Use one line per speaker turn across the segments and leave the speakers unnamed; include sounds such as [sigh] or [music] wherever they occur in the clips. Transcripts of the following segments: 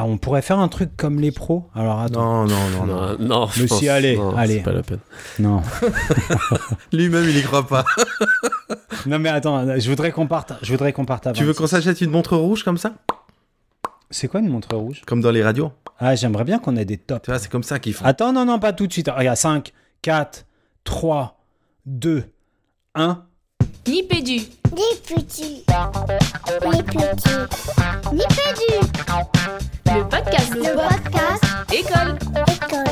Ah, on pourrait faire un truc comme les pros. Alors attends.
Non, non, non, non.
Non, non, je
Mais
pense-
si, allez,
non,
allez.
C'est pas la peine.
Non. [laughs]
Lui-même, il y croit pas.
non mais attends, je voudrais qu'on parte. Je voudrais qu'on parte. à
tu veux
26.
qu'on s'achète une montre rouge comme ça?
C'est quoi une montre rouge?
Comme dans les radios.
Ah, j'aimerais bien qu'on ait des tops.
Tu vois, c'est comme ça qu'ils font.
Attends, non, non, pas tout de suite. Regarde, 5, 4, 3, 2, 1.
Nipédu.
Des petits. Les petits. Nipédu.
Le podcast.
Le podcast.
École.
École.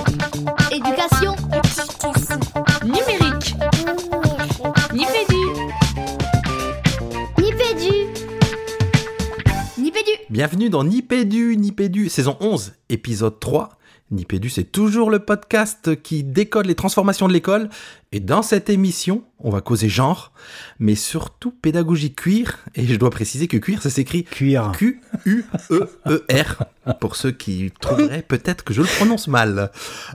Éducation.
Éducation.
Numérique.
Numérique.
Nipédu.
Nipédu.
Nipédu.
Bienvenue dans Nipédu, Nipédu, saison 11, épisode 3. Nipédu, c'est toujours le podcast qui décode les transformations de l'école. Et dans cette émission, on va causer genre, mais surtout pédagogie cuir. Et je dois préciser que cuir, ça s'écrit
Cuir.
Q-U-E-E-R, pour ceux qui trouveraient peut-être que je le prononce mal.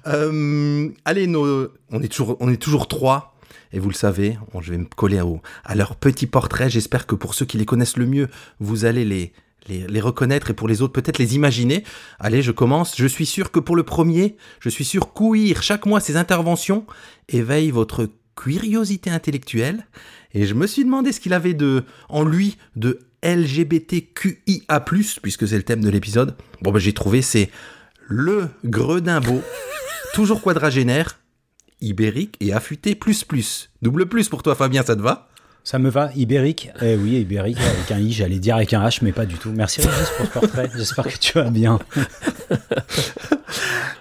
Euh, allez, nos- on, est toujours, on est toujours trois. Et vous le savez, je vais me coller à leur petit portrait. J'espère que pour ceux qui les connaissent le mieux, vous allez les, les, reconnaître et pour les autres, peut-être les imaginer. Allez, je commence. Je suis sûr que pour le premier, je suis sûr qu'ouïr chaque mois ces interventions éveille votre curiosité intellectuelle. Et je me suis demandé ce qu'il avait de, en lui de LGBTQIA+, puisque c'est le thème de l'épisode. Bon, ben, j'ai trouvé, c'est le gredin-beau, [laughs] toujours quadragénaire, ibérique et affûté plus plus. Double plus pour toi, Fabien, ça te va?
Ça me va, ibérique. Eh oui, ibérique avec un i, j'allais dire avec un h, mais pas du tout. Merci Régis pour ce portrait. J'espère que tu vas bien.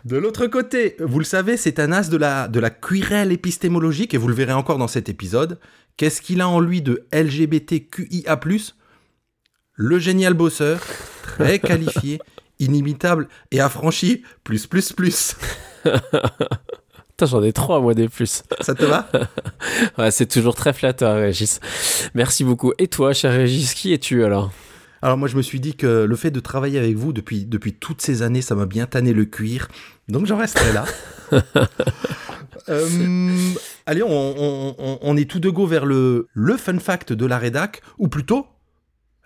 De l'autre côté, vous le savez, c'est un as de la, de la querelle épistémologique, et vous le verrez encore dans cet épisode. Qu'est-ce qu'il a en lui de LGBTQIA+, le génial bosseur, très qualifié, inimitable et affranchi, plus plus plus. [laughs]
Putain, j'en ai trois, moi, des plus.
Ça te va? [laughs]
Ouais, c'est toujours très flatteur, Régis. Merci beaucoup. Et toi, cher Régis, qui es-tu alors?
Alors moi je me suis dit que le fait de travailler avec vous depuis, depuis toutes ces années, ça m'a bien tanné le cuir. Donc j'en resterai là. [laughs] Euh, allez, on, on- on- on est tout de go vers le, le fun fact de la rédac, ou plutôt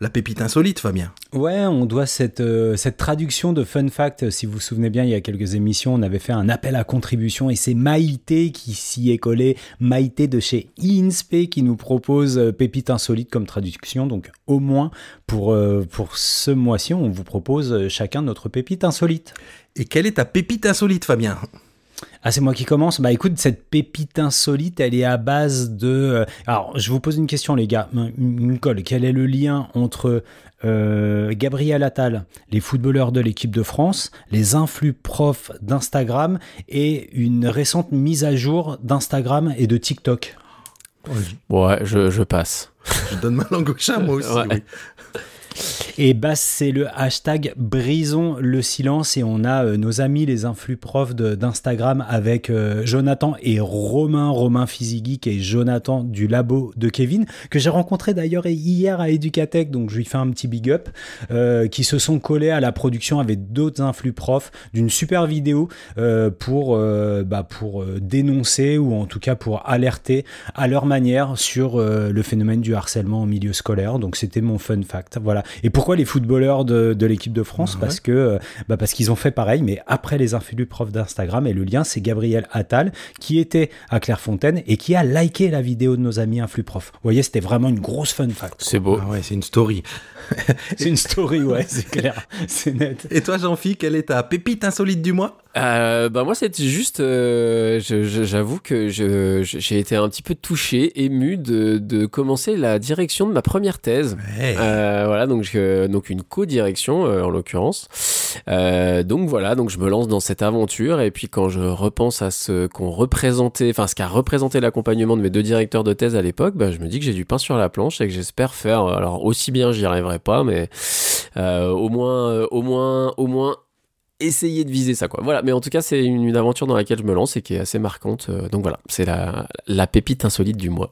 la pépite insolite, Fabien.
Ouais, on doit cette, euh, cette traduction de fun fact. Si vous vous souvenez bien, il y a quelques émissions, on avait fait un appel à contribution et c'est Maïté qui s'y est collé. Maïté de chez INSPE qui nous propose euh, Pépite Insolite comme traduction. Donc, au moins, pour, euh, pour ce mois-ci, on vous propose euh, chacun notre Pépite Insolite.
Et quelle est ta pépite insolite, Fabien?
Ah, c'est moi qui commence. Bah écoute, cette pépite insolite, elle est à base de. euh, Alors, je vous pose une question, les gars. Une colle. Quel est le lien entre euh, Gabriel Attal, les footballeurs de l'équipe de France, les influx profs d'Instagram et une récente mise à jour d'Instagram et de TikTok?
Ouais, je, je passe.
Je donne ma langue au chat, moi aussi.
Ouais.
oui.
Et bah, c'est le hashtag Brisons le silence. Et on a euh, nos amis, les influx profs d'Instagram, avec euh, Jonathan et Romain, Romain Physigeek et Jonathan du labo de Kevin, que j'ai rencontré d'ailleurs hier à Educatech, donc je lui fais un petit big up, euh, qui se sont collés à la production avec d'autres influx profs d'une super vidéo pour, bah, dénoncer ou en tout cas pour alerter à leur manière sur le phénomène du harcèlement au milieu scolaire. Donc c'était mon fun fact. Voilà. Et pourquoi les footballeurs de, de l'équipe de France?
Ah ouais.
Parce que euh, bah parce qu'ils ont fait pareil, mais après les influx profs d'Instagram. Et le lien, c'est Gabriel Attal qui était à Clairefontaine et qui a liké la vidéo de nos amis influx profs. Vous voyez, c'était vraiment une grosse fun fact.
C'est beau.
Ah ouais, c'est une story. [laughs]
C'est une story, ouais, c'est clair, [laughs] c'est net.
Et toi, Jean-Phi, quelle est ta pépite insolite du mois?
Euh, bah moi c'est juste, euh, j'avoue que j'ai été un petit peu touché, ému de, de commencer la direction de ma première thèse.
Ouais.
Euh, voilà, donc, je- donc une co-direction euh, en l'occurrence. Euh, donc voilà, donc je me lance dans cette aventure et puis quand je repense à ce qu'on représentait, enfin ce qu'a représenté l'accompagnement de mes deux directeurs de thèse à l'époque, bah, je me dis que j'ai du pain sur la planche et que j'espère faire, alors aussi bien j'y arriverai pas, mais euh, au moins, au moins, au moins essayer de viser ça quoi. Voilà, mais en tout cas c'est une, une aventure dans laquelle je me lance et qui est assez marquante. euh, donc voilà, c'est la, la pépite insolite du mois.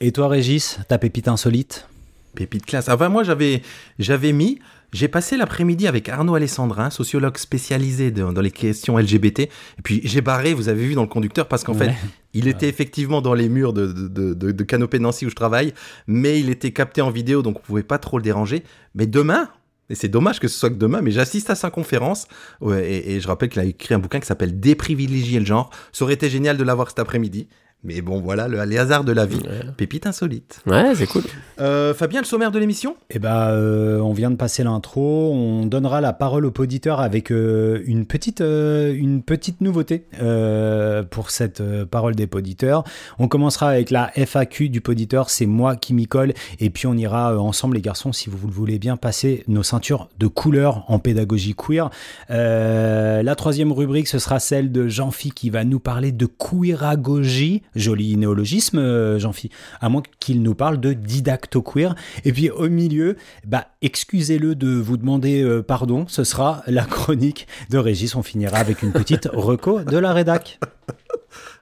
Et toi, Régis, ta pépite insolite?
Pépite classe. Enfin, moi, j'avais, j'avais mis. J'ai passé l'après-midi avec Arnaud Alessandrin, sociologue spécialisé de- dans les questions LGBT. Et puis, j'ai barré, vous avez vu dans le conducteur, parce qu'en fait, il était effectivement dans les murs de, de, de, de Nancy où je travaille, mais il était capté en vidéo, donc on pouvait pas trop le déranger. Mais demain, Et c'est dommage que ce soit que demain, mais j'assiste à sa conférence. Ouais, et, et je rappelle qu'il a écrit un bouquin qui s'appelle Déprivilégier le genre. Ça aurait été génial de l'avoir cet après-midi. Mais bon, voilà, le, les hasards de la vie.
Ouais,
Pépite insolite.
Ouais, c'est cool.
Euh, Fabien, le sommaire de l'émission?
Eh ben, euh, on vient de passer l'intro. On donnera la parole au poditeur avec euh, une petite, euh, une petite nouveauté euh, pour cette euh, parole des poditeurs. On commencera avec la FAQ du poditeur. C'est moi qui m'y colle. Et puis on ira euh, ensemble, les garçons, si vous le voulez bien, passer nos ceintures de couleur en pédagogie queer. Euh, la troisième rubrique, ce sera celle de Jean-Phi qui va nous parler de queeragogie. Joli néologisme, euh, Jean-Phi. À moins qu'il nous parle de didacto-queer. Et puis au milieu, bah, excusez-le de vous demander euh, pardon, ce sera la chronique de Régis. On finira avec une petite [laughs] reco de la rédac.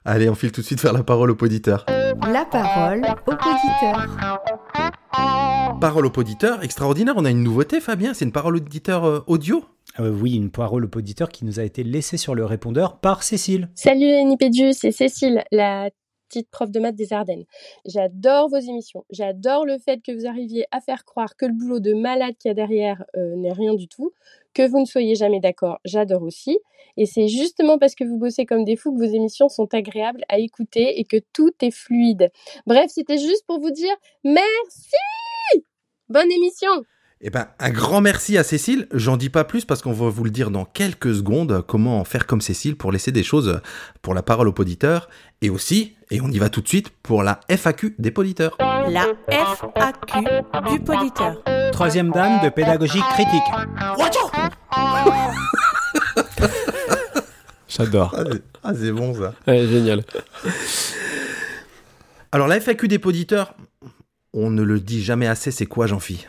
Allez, on file tout de suite faire la parole au poditeur.
La parole au poditeur.
Parole au poditeur, extraordinaire. On a une nouveauté, Fabien. C'est une parole auditeur euh, audio?
Euh, oui, une parole au poditeur qui nous a été laissée sur le répondeur par Cécile.
Salut les Nipédius, c'est Cécile, la prof de maths des Ardennes. J'adore vos émissions. J'adore le fait que vous arriviez à faire croire que le boulot de malade qu'il y a derrière euh, n'est rien du tout, que vous ne soyez jamais d'accord. J'adore aussi. Et c'est justement parce que vous bossez comme des fous que vos émissions sont agréables à écouter et que tout est fluide. Bref, c'était juste pour vous dire merci. Bonne émission.
Eh ben, un grand merci à Cécile. J'en dis pas plus parce qu'on va vous le dire dans quelques secondes comment faire comme Cécile pour laisser des choses pour la parole au poditeur et aussi, et on y va tout de suite, pour la FAQ des poditeurs.
La FAQ du poditeur.
Troisième dame de pédagogie critique. [laughs]
J'adore.
Ah, c'est- ah, c'est bon ça.
Ouais, génial.
Alors, la FAQ des poditeurs, on ne le dit jamais assez, c'est quoi, Jean-Phi?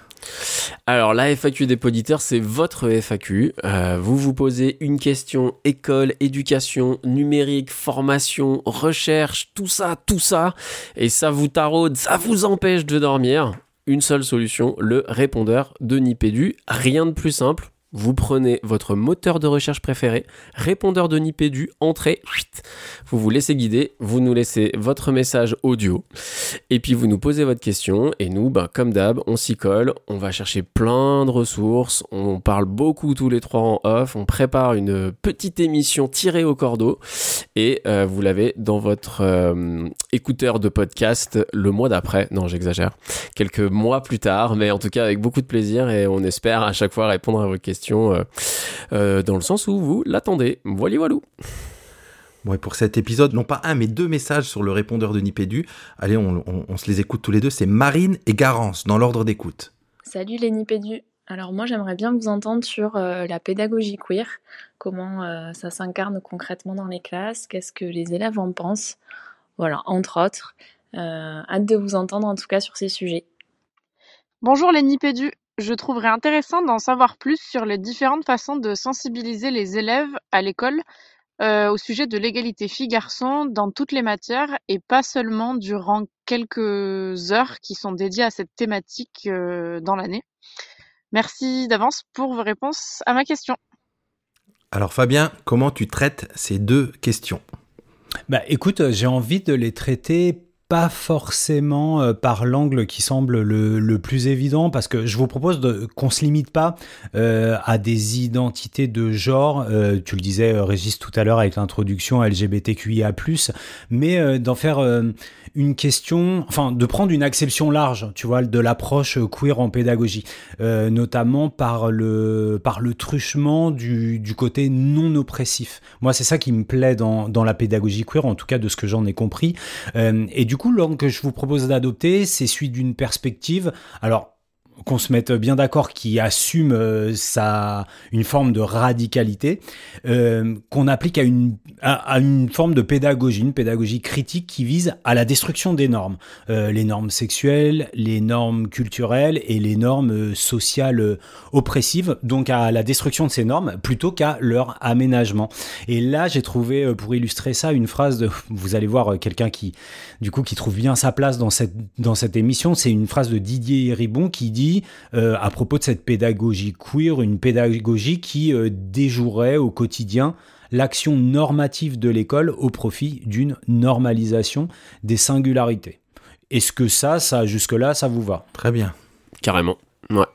Alors, la FAQ des poditeurs, c'est votre FAQ. Euh, vous vous posez une question école, éducation, numérique, formation, recherche, tout ça, tout ça. Et ça vous taraude, ça vous empêche de dormir. Une seule solution, le répondeur de Nipédu. Rien de plus simple. Vous prenez votre moteur de recherche préféré, répondeur de Nipédu, entrée, vous vous laissez guider, vous nous laissez votre message audio, et puis vous nous posez votre question, et nous, ben, comme d'hab, on s'y colle, on va chercher plein de ressources, on parle beaucoup tous les trois en off, on prépare une petite émission tirée au cordeau, et euh, vous l'avez dans votre euh, écouteur de podcast le mois d'après, non j'exagère, quelques mois plus tard, mais en tout cas avec beaucoup de plaisir, et on espère à chaque fois répondre à vos questions euh, euh, dans le sens où vous l'attendez. Voilà, voilou.
Bon, et pour cet épisode, non pas un, mais deux messages sur le répondeur de Nipédu. Allez, on, on- on se les écoute tous les deux. C'est Marine et Garance, dans l'ordre d'écoute.
Salut les Nipédus. Alors moi j'aimerais bien vous entendre sur euh, la pédagogie queer, comment euh, ça s'incarne concrètement dans les classes, qu'est-ce que les élèves en pensent, voilà, entre autres. Euh, hâte de vous entendre en tout cas sur ces sujets.
Bonjour les Nipédus. Je trouverais intéressant d'en savoir plus sur les différentes façons de sensibiliser les élèves à l'école euh, au sujet de l'égalité filles-garçons dans toutes les matières et pas seulement durant quelques heures qui sont dédiées à cette thématique euh, dans l'année. Merci d'avance pour vos réponses à ma question.
Alors, Fabien, comment tu traites ces deux questions?
Bah écoute, j'ai envie de les traiter pas forcément euh, par l'angle qui semble le, plus évident, parce que je vous propose qu'on se limite pas euh, à des identités de genre, euh, tu le disais Régis tout à l'heure avec l'introduction LGBTQIA+, mais d'en faire une question, enfin de prendre une acception large, tu vois, de l'approche queer en pédagogie, euh, notamment par le, par le truchement du, du côté non oppressif. Moi, c'est ça qui me plaît dans, dans la pédagogie queer, en tout cas de ce que j'en ai compris. Euh, et du coup, l'angle que je vous propose d'adopter, c'est celui d'une perspective. Alors, qu'on se mette bien d'accord, qui assume euh, sa, une forme de radicalité, euh, qu'on applique à une, à, une forme de pédagogie, une pédagogie critique qui vise à la destruction des normes. Euh, les normes sexuelles, les normes culturelles et les normes sociales oppressives, donc à la destruction de ces normes plutôt qu'à leur aménagement. Et là, j'ai trouvé, pour illustrer ça, une phrase de, [laughs] vous allez voir, quelqu'un qui, du coup, qui trouve bien sa place dans cette, dans cette émission, c'est une phrase de Didier Ribon qui dit, euh, à propos de cette pédagogie queer, une pédagogie qui euh, déjouerait au quotidien l'action normative de l'école au profit d'une normalisation des singularités. Est-ce que ça, ça jusque-là, ça vous va?
Très bien.
Carrément. Ouais.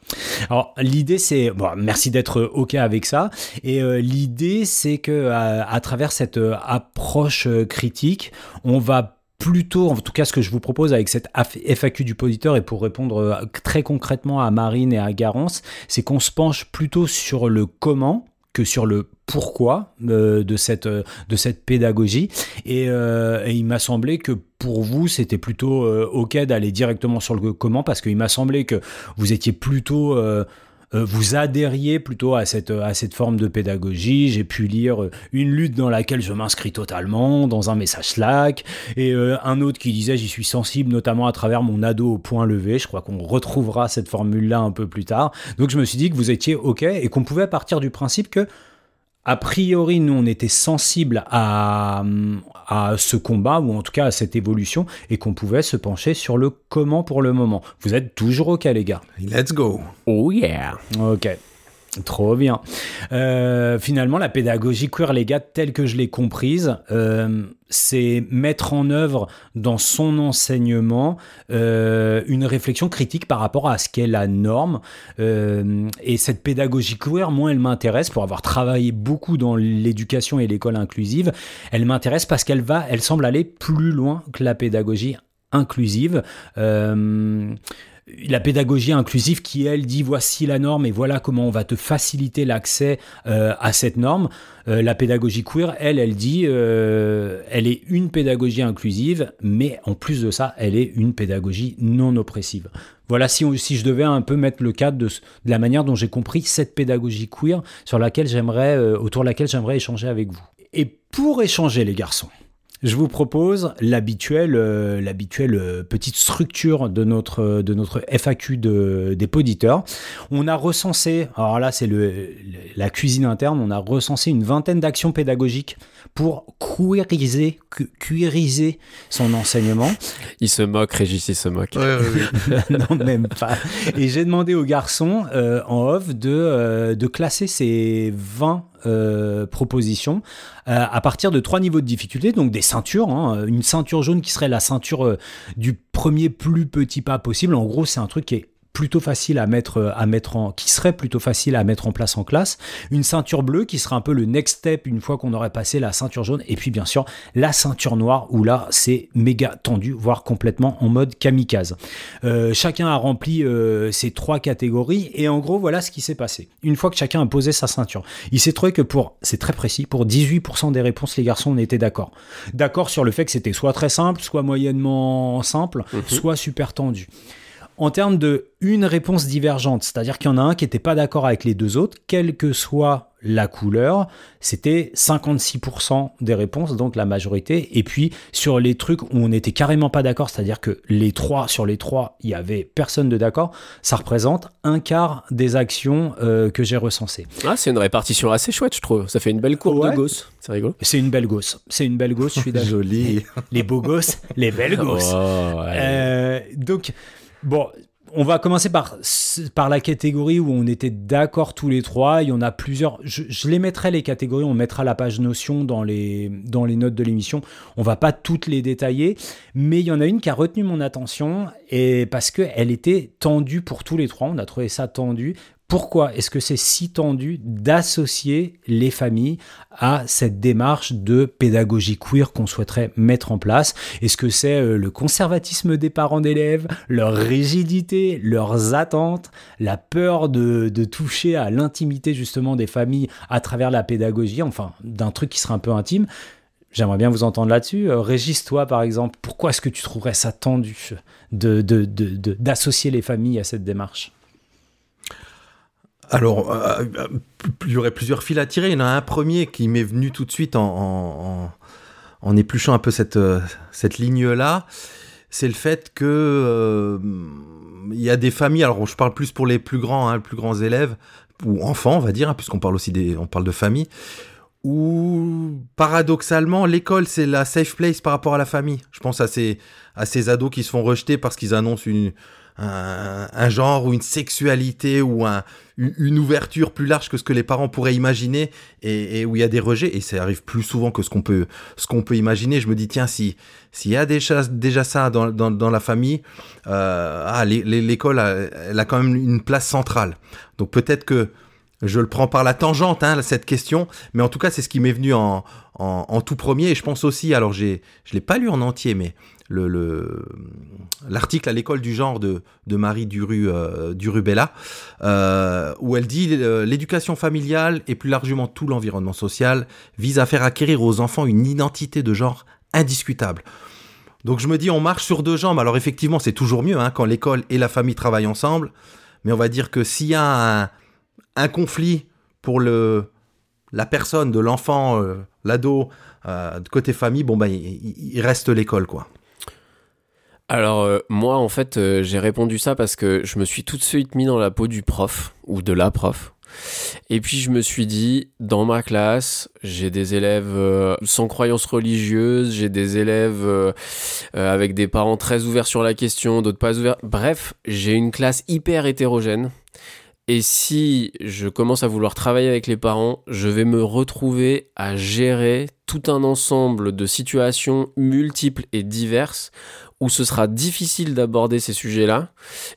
Alors l'idée c'est bon, merci d'être ok avec ça et euh, l'idée c'est que à, à travers cette euh, approche euh, critique, on va plutôt, en tout cas ce que je vous propose avec cette FAQ du poditeur et pour répondre euh, très concrètement à Marine et à Garance, c'est qu'on se penche plutôt sur le comment que sur le pourquoi euh, de cette euh, de cette pédagogie. Et, il m'a semblé que pour vous c'était plutôt ok d'aller directement sur le comment parce qu'il m'a semblé que vous étiez plutôt vous adhériez plutôt à cette, à cette forme de pédagogie. J'ai pu lire euh, une lutte dans laquelle je m'inscris totalement, dans un message Slack, et euh, un autre qui disait j'y suis sensible notamment à travers mon ado au point levé. Je crois qu'on retrouvera cette formule-là un peu plus tard. Donc je me suis dit que vous étiez OK et qu'on pouvait partir du principe que a priori, nous, on était sensible à, à ce combat, ou en tout cas à cette évolution, et qu'on pouvait se pencher sur le comment pour le moment. Vous êtes toujours OK, les gars
Let's go.
Oh yeah.
Ok. Trop bien. Euh, finalement, la pédagogie queer, gars, telle que je l'ai comprise, euh, c'est mettre en œuvre dans son enseignement euh, une réflexion critique par rapport à ce qu'est la norme. Et cette pédagogie queer, moi, elle m'intéresse pour avoir travaillé beaucoup dans l'éducation et l'école inclusive. Elle m'intéresse parce qu'elle va, elle semble aller plus loin que la pédagogie inclusive. La pédagogie inclusive qui, elle, dit voici la norme et voilà comment on va te faciliter l'accès euh, à cette norme. Euh, la pédagogie queer, elle, elle dit, euh, elle est une pédagogie inclusive, mais en plus de ça, elle est une pédagogie non oppressive. Voilà si, je devais un peu mettre le cadre de, la manière dont j'ai compris cette pédagogie queer sur laquelle j'aimerais, autour de laquelle j'aimerais échanger avec vous. Et pour échanger, les garçons, je vous propose l'habituelle, euh, euh, petite structure de notre, de notre FAQ de, des poditeurs. On a recensé, alors là c'est le- la cuisine interne, on a recensé une vingtaine d'actions pédagogiques pour queeriser, queeriser son enseignement.
Il se moque, Régis, il se moque.
Ouais, ouais, ouais. [laughs]
non, même pas. Et j'ai demandé aux garçons euh, en off de, euh, de classer ces 20 euh, propositions euh, à partir de trois niveaux de difficulté, donc des ceintures. hein. une ceinture jaune qui serait la ceinture euh, du premier plus petit pas possible. En gros, c'est un truc qui est plutôt facile à mettre à mettre en qui serait plutôt facile à mettre en place en classe une ceinture bleue qui sera un peu le next step une fois qu'on aurait passé la ceinture jaune et puis bien sûr la ceinture noire où là c'est méga tendu voire complètement en mode kamikaze euh, chacun a rempli euh, ces trois catégories et en gros voilà ce qui s'est passé. Une fois que chacun a posé sa ceinture, il s'est trouvé que pour, c'est très précis, pour 18% des réponses, les garçons on était d'accord. D'accord sur le fait que c'était soit très simple, soit moyennement simple, soit super tendu. En termes de une réponse divergente, c'est-à-dire qu'il y en a un qui n'était pas d'accord avec les deux autres, quelle que soit la couleur, c'était 56% des réponses, donc la majorité. Et puis sur les trucs où on n'était carrément pas d'accord, c'est-à-dire que les trois, sur les trois, il y avait personne de d'accord, ça représente un quart des actions euh, que j'ai recensées.
Ah, c'est une répartition assez chouette, je trouve. Ça fait une belle courbe
Ouais.
de gosses. C'est rigolo.
C'est une belle gosse. C'est une belle gosse, je suis d'accord. [laughs]
Joli.
Les beaux gosses, les belles gosses.
Oh, ouais.
Euh, donc, bon, on va commencer par, par la catégorie où on était d'accord tous les trois. Il y en a plusieurs. Je, les mettrai les catégories, on mettra la page notion dans les, dans les notes de l'émission. On va pas toutes les détailler, mais il y en a une qui a retenu mon attention et parce qu'elle était tendue pour tous les trois. On a trouvé ça tendu. Pourquoi est-ce que c'est si tendu d'associer les familles à cette démarche de pédagogie queer qu'on souhaiterait mettre en place? Est-ce que c'est euh, le conservatisme des parents d'élèves, leur rigidité, leurs attentes, la peur de, de toucher à l'intimité justement des familles à travers la pédagogie, enfin d'un truc qui serait un peu intime. J'aimerais bien vous entendre là-dessus. Euh, Régis, toi par exemple, pourquoi est-ce que tu trouverais ça tendu de, de- de- d'associer les familles à cette démarche?
Alors, euh, euh, il y aurait plusieurs fils à tirer. Il y en a un premier qui m'est venu tout de suite en, en, épluchant un peu cette, euh, cette ligne-là. C'est le fait que il y a des familles. Alors, je parle plus pour les plus grands, hein, les plus grands élèves ou enfants, on va dire, hein, puisqu'on parle aussi des, on parle de famille. Où paradoxalement, l'école c'est la safe place par rapport à la famille. Je pense à ces, à ces ados qui se font rejeter parce qu'ils annoncent une, un, genre ou une sexualité ou un, une ouverture plus large que ce que les parents pourraient imaginer et, où il y a des rejets. Et ça arrive plus souvent que ce qu'on peut imaginer. Je me dis tiens si s'il y a déjà déjà ça dans, la famille euh, ah l'école elle a quand même une place centrale. Donc peut-être que je le prends par la tangente, hein, cette question, mais en tout cas, c'est ce qui m'est venu en, en, en tout premier. Et je pense aussi, alors j'ai, je l'ai pas lu en entier, mais le, le, l'article à l'école du genre de, Marie Duru, euh, Durubella, euh, où elle dit euh, l'éducation familiale et plus largement tout l'environnement social vise à faire acquérir aux enfants une identité de genre indiscutable. Donc je me dis, on marche sur deux jambes. Alors effectivement, c'est toujours mieux hein, quand l'école et la famille travaillent ensemble. Mais on va dire que s'il y a un, conflit pour le, la personne de l'enfant, euh, l'ado, euh, côté famille, bon, il, il- il reste l'école, quoi.
Alors euh, moi en fait euh, j'ai répondu ça parce que je me suis tout de suite mis dans la peau du prof ou de la prof. Et puis je me suis dit dans ma classe j'ai des élèves euh, sans croyance religieuse, j'ai des élèves euh, euh, avec des parents très ouverts sur la question, d'autres pas ouverts. Bref j'ai une classe hyper hétérogène. Et si je commence à vouloir travailler avec les parents, je vais me retrouver à gérer tout un ensemble de situations multiples et diverses où ce sera difficile d'aborder ces sujets-là,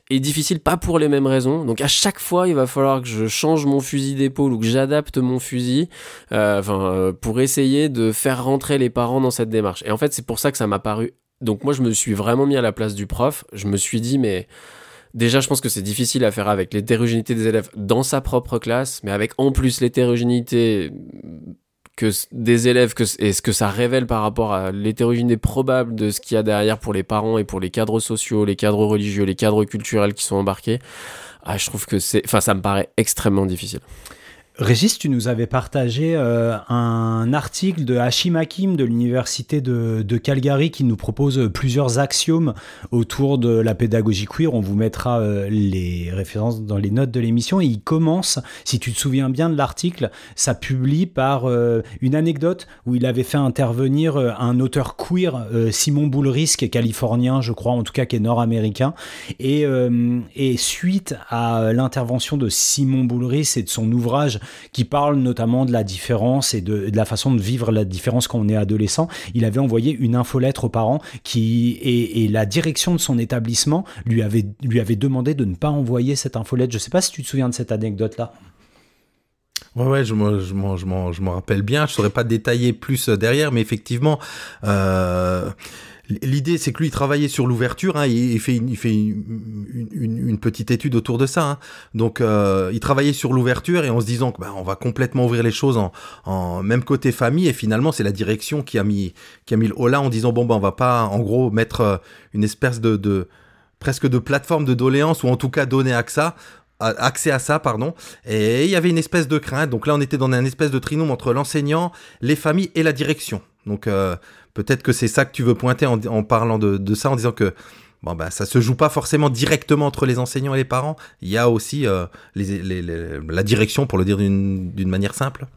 et difficile pas pour les mêmes raisons. Donc à chaque fois, il va falloir que je change mon fusil d'épaule ou que j'adapte mon fusil, euh, enfin, euh, pour essayer de faire rentrer les parents dans cette démarche. Et en fait, c'est pour ça que ça m'a paru. Donc moi, je me suis vraiment mis à la place du prof. Je me suis dit, mais déjà, je pense que c'est difficile à faire avec l'hétérogénéité des élèves dans sa propre classe, mais avec en plus l'hétérogénéité que des élèves que, et ce que ça révèle par rapport à l'hétérogénéité probable de ce qu'il y a derrière pour les parents et pour les cadres sociaux, les cadres religieux, les cadres culturels qui sont embarqués. Ah, je trouve que c'est, enfin, ça me paraît extrêmement difficile.
Régis, tu nous avais partagé euh, un article de Hashim Hakim de l'université de, Calgary qui nous propose plusieurs axiomes autour de la pédagogie queer. On vous mettra euh, les références dans les notes de l'émission. Et il commence, si tu te souviens bien de l'article, ça publie par euh, une anecdote où il avait fait intervenir euh, un auteur queer, euh, Simon Boulris, qui est californien, je crois, en tout cas qui est nord-américain. Et, euh, et suite à l'intervention de Simon Boulris et de son ouvrage qui parle notamment de la différence et de, la façon de vivre la différence quand on est adolescent, il avait envoyé une infolettre aux parents qui et, et la direction de son établissement lui avait lui avait demandé de ne pas envoyer cette infolettre. Je sais pas si tu te souviens de cette anecdote là.
Ouais, ouais, je m'en, je m'en, je rappelle bien. Je saurais pas détailler plus euh, derrière, mais effectivement, euh, l'idée c'est que lui il travaillait sur l'ouverture. Hein, il, fait, une, il fait une, une- petite étude autour de ça. hein. Donc, euh, il travaillait sur l'ouverture et en se disant que bah, on va complètement ouvrir les choses en, en même côté famille. Et finalement, c'est la direction qui a mis, qui a mis le haut là en disant bon bah on va pas, en gros, mettre euh, une espèce de, de presque de plateforme de doléances ou en tout cas donner à accès à ça, pardon. Et il y avait une espèce de crainte. Donc là, on était dans un espèce de trinôme entre l'enseignant, les familles et la direction. Donc euh, peut-être que c'est ça que tu veux pointer en, parlant de, ça, en disant que bon bah ça se joue pas forcément directement entre les enseignants et les parents. Il y a aussi euh, la direction, pour le dire d'une d'une manière simple.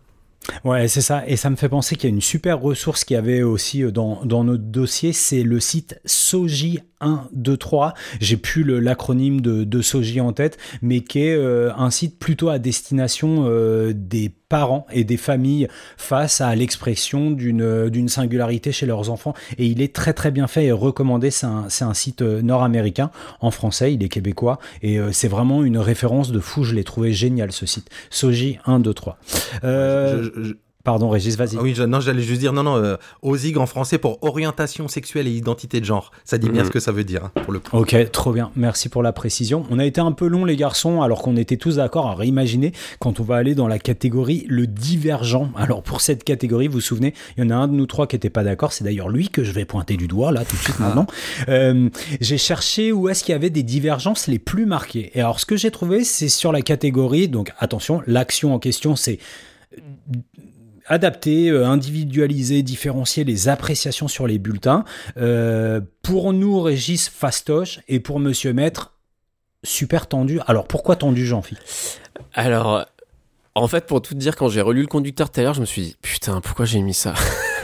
Ouais, c'est ça. Et ça me fait penser qu'il y a une super ressource qu'il y avait aussi euh, dans, dans notre dossier. C'est le site Soji 123. J'ai plus l'acronyme de, Soji en tête, mais qui est euh, un site plutôt à destination euh, des parents et des familles face à l'expression d'une euh, d'une singularité chez leurs enfants. Et il est très très bien fait et recommandé. C'est un, site nord-américain. En français, il est québécois. Et c'est vraiment une référence de fou. Je l'ai trouvé génial ce site. Soji 123. Euh,
Je- je-
Pardon, Régis, vas-y.
Ah oui, je- non, j'allais juste dire non, non. Euh, OSIG en français pour orientation sexuelle et identité de genre. Ça dit bien
Mhm.
ce que ça veut dire hein, pour le coup.
Ok, trop bien. Merci pour la précision. On a été un peu long, les garçons, alors qu'on était tous d'accord à réimaginer quand on va aller dans la catégorie le divergent. Alors, pour cette catégorie, vous vous souvenez, il y en a un de nous trois qui n'était pas d'accord. C'est d'ailleurs lui que je vais pointer du doigt, là, tout de suite maintenant. Euh, j'ai cherché où est-ce qu'il y avait des divergences les plus marquées. Et alors, ce que j'ai trouvé, c'est sur la catégorie, donc attention, l'action en question, c'est adapter, euh, individualiser, différencier les appréciations sur les bulletins. Euh, pour nous, Régis, fastoche, et pour Monsieur Maître, super tendu. Alors pourquoi tendu, Jean-Philippe?
Alors, En fait, pour tout dire, quand j'ai relu le conducteur tout à l'heure, je me suis dit putain, pourquoi j'ai mis ça?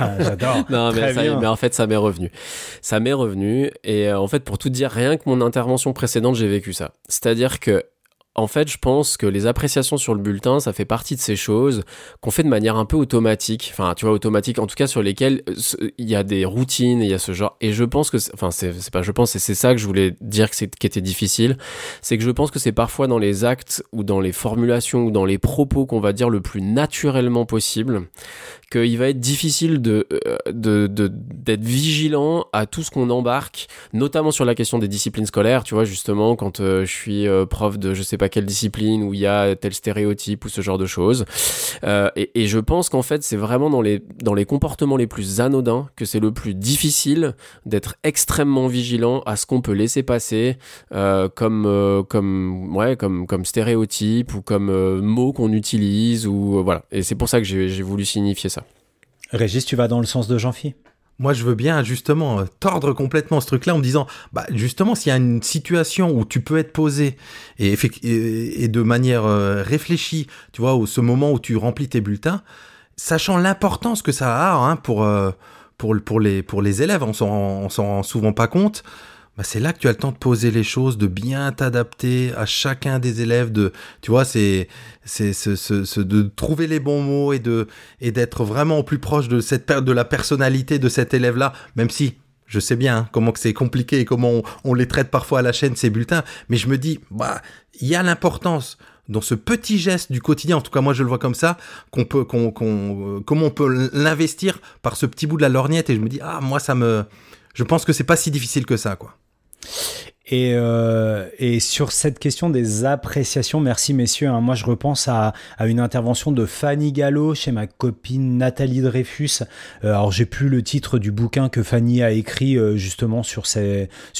Ah, J'adore. [laughs]
Non, mais, ça y est,
bien.
mais en fait, ça m'est revenu. Ça m'est revenu. Et euh, en fait, pour tout dire, rien que mon intervention précédente, j'ai vécu ça. C'est-à-dire que, en fait, je pense que les appréciations sur le bulletin, ça fait partie de ces choses qu'on fait de manière un peu automatique. Enfin, tu vois, automatique, en tout cas, sur lesquelles euh, il y a des routines, il y a ce genre. Et je pense que, enfin, c'est pas je pense, et c'est ça que je voulais dire que qui était difficile. C'est que je pense que c'est parfois dans les actes ou dans les formulations ou dans les propos qu'on va dire le plus naturellement possible qu'il va être difficile de euh, d'être vigilant à tout ce qu'on embarque, notamment sur la question des disciplines scolaires. Tu vois, justement, quand euh, je suis prof de je sais pas quelle discipline où il y a tel stéréotype ou ce genre de choses. Euh, et, je pense qu'en fait, c'est vraiment dans les dans les comportements les plus anodins que c'est le plus difficile d'être extrêmement vigilant à ce qu'on peut laisser passer euh, comme euh, comme ouais comme comme stéréotype ou comme mot qu'on utilise ou voilà. Et c'est pour ça que j'ai j'ai voulu signifier ça.
Régis, tu vas dans le sens de Jean-Phi?
Moi, je veux bien justement euh, tordre complètement ce truc-là en me disant, bah justement, s'il y a une situation où tu peux être posé et, de manière euh, réfléchie, tu vois, au ce moment où tu remplis tes bulletins, sachant l'importance que ça a hein, pour, euh, pour, les, pour les élèves, on s'en rend souvent pas compte. Bah, c'est là que tu as le temps de poser les choses, de bien t'adapter à chacun des élèves, de, tu vois, c'est, c'est, ce- ce- ce- de trouver les bons mots et de, et d'être vraiment au plus proche de cette de la personnalité de cet élève-là, même si je sais bien hein, comment que c'est compliqué et comment on, on les traite parfois à la chaîne ces bulletins, mais je me dis, bah, il y a l'importance dans ce petit geste du quotidien, en tout cas moi je le vois comme ça, qu'on peut, qu'on, qu'on, euh, comment on peut l'investir par ce petit bout de la lorgnette et je me dis, ah moi ça me, je pense que c'est pas si difficile que ça, quoi.
Et, euh, et sur cette question des appréciations, merci messieurs. hein, moi, je repense à, une intervention de Fanny Gallo chez ma copine Nathalie Dreyfus. Euh, alors, j'ai plus le titre du bouquin que Fanny a écrit euh, justement sur,